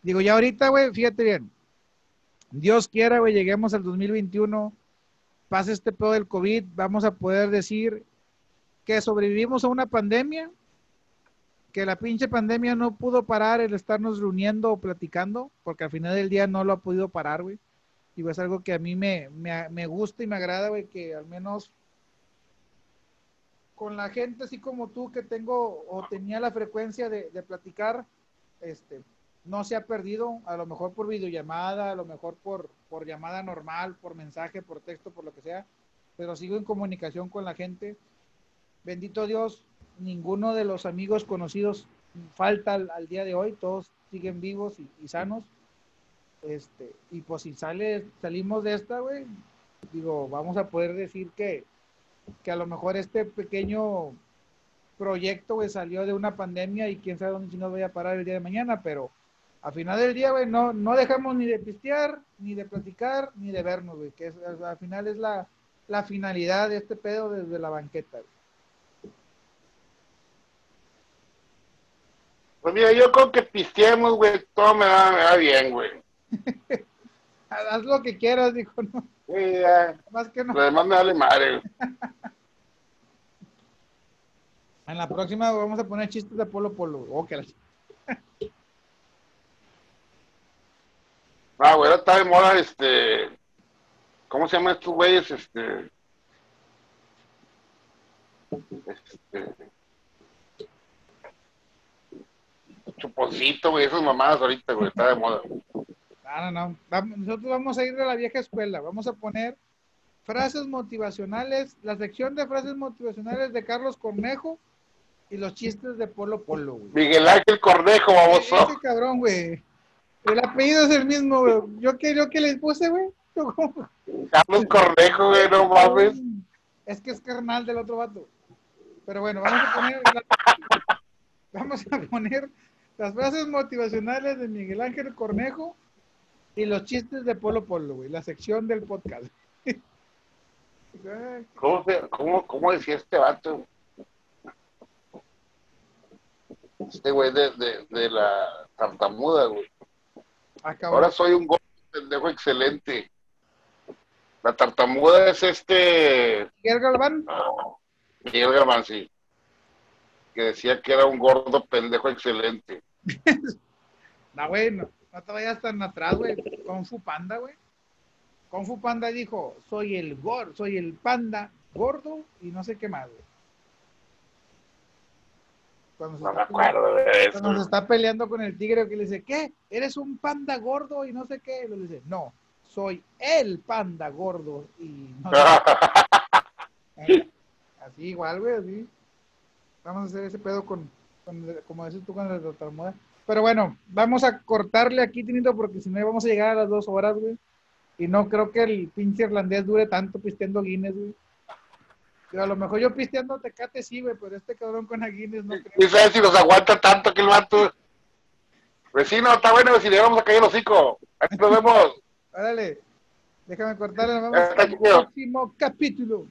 Digo, ya ahorita, güey, fíjate bien, Dios quiera, güey, lleguemos al 2021, pase este pedo del COVID, vamos a poder decir que sobrevivimos a una pandemia, que la pinche pandemia no pudo parar el estarnos reuniendo o platicando, porque al final del día no lo ha podido parar, güey. Y es algo que a mí me, me, me gusta y me agrada, que al menos con la gente así como tú que tengo o tenía la frecuencia de, de platicar, este, no se ha perdido, a lo mejor por videollamada, a lo mejor por, por llamada normal, por mensaje, por texto, por lo que sea, pero sigo en comunicación con la gente. Bendito Dios, ninguno de los amigos conocidos falta al, día de hoy, todos siguen vivos y, sanos. Este, y pues si sale, salimos de esta, güey, digo, vamos a poder decir que, que a lo mejor este pequeño proyecto, güey, salió de una pandemia y quién sabe dónde si nos voy a parar el día de mañana, pero al final del día, güey, no, no dejamos ni de pistear, ni de platicar, ni de vernos, güey, que al final es la, la, finalidad de este pedo desde la banqueta, Pues mira, yo con que pisteemos, güey, todo me va, bien, güey. Haz lo que quieras, dijo, ¿no? Sí, ya. Más que no. Lo demás me vale madre, güey. En la próxima vamos a poner chistes de Polo Polo. Oh, que la... Ah, güey, está de moda, este. ¿Cómo se llaman estos güeyes? Este. Este. Chuponcito, güey, esas mamadas ahorita, güey, está de moda. No, no, no. Nosotros vamos a ir de la vieja escuela. Vamos a poner frases motivacionales, la sección de frases motivacionales de Carlos Cornejo y los chistes de Polo Polo, güey. Miguel Ángel Cornejo, vamos. Ese cabrón, güey. El apellido es el mismo, güey. Yo que, yo que les puse, güey. Carlos Cornejo, güey, no mames. Es que es carnal del otro vato. Pero bueno, vamos a poner. vamos a poner las frases motivacionales de Miguel Ángel Cornejo y los chistes de Polo Polo, güey. La sección del podcast. ¿Cómo, cómo, ¿Cómo decía este vato? Este güey de, de, de la tartamuda, güey. Ahora soy un gordo pendejo excelente. La tartamuda es este. Miguel Galván. Miguel Galván, sí. Que decía que era un gordo pendejo excelente. no, güey, no, te vayas tan atrás, güey. Kung Fu Panda, güey. Kung Fu Panda dijo: Soy el gordo, soy el panda gordo y no sé qué más, güey no me acuerdo de eso. Cuando se está peleando con el tigre que le dice, ¿qué? ¿Eres un panda gordo? Y no sé qué. Y le dice, no, soy el panda gordo. Y no sé. así igual, güey, así. Vamos a hacer ese pedo con, como dices tú, con el doctor Moda. Pero bueno, vamos a cortarle aquí, Tinito, porque si no vamos a llegar a las dos horas, güey. Y no creo que el pinche irlandés dure tanto pisteando Guinness, güey a lo mejor yo pisteando Tecate sí, güey, pero este cabrón con Aguines no creo. ¿Y sabes si nos aguanta tanto que el vato? Vecino, está bueno, si le vamos a caer el hocico. Aquí nos vemos. Órale, déjame cortarle, nos vemos en el próximo capítulo.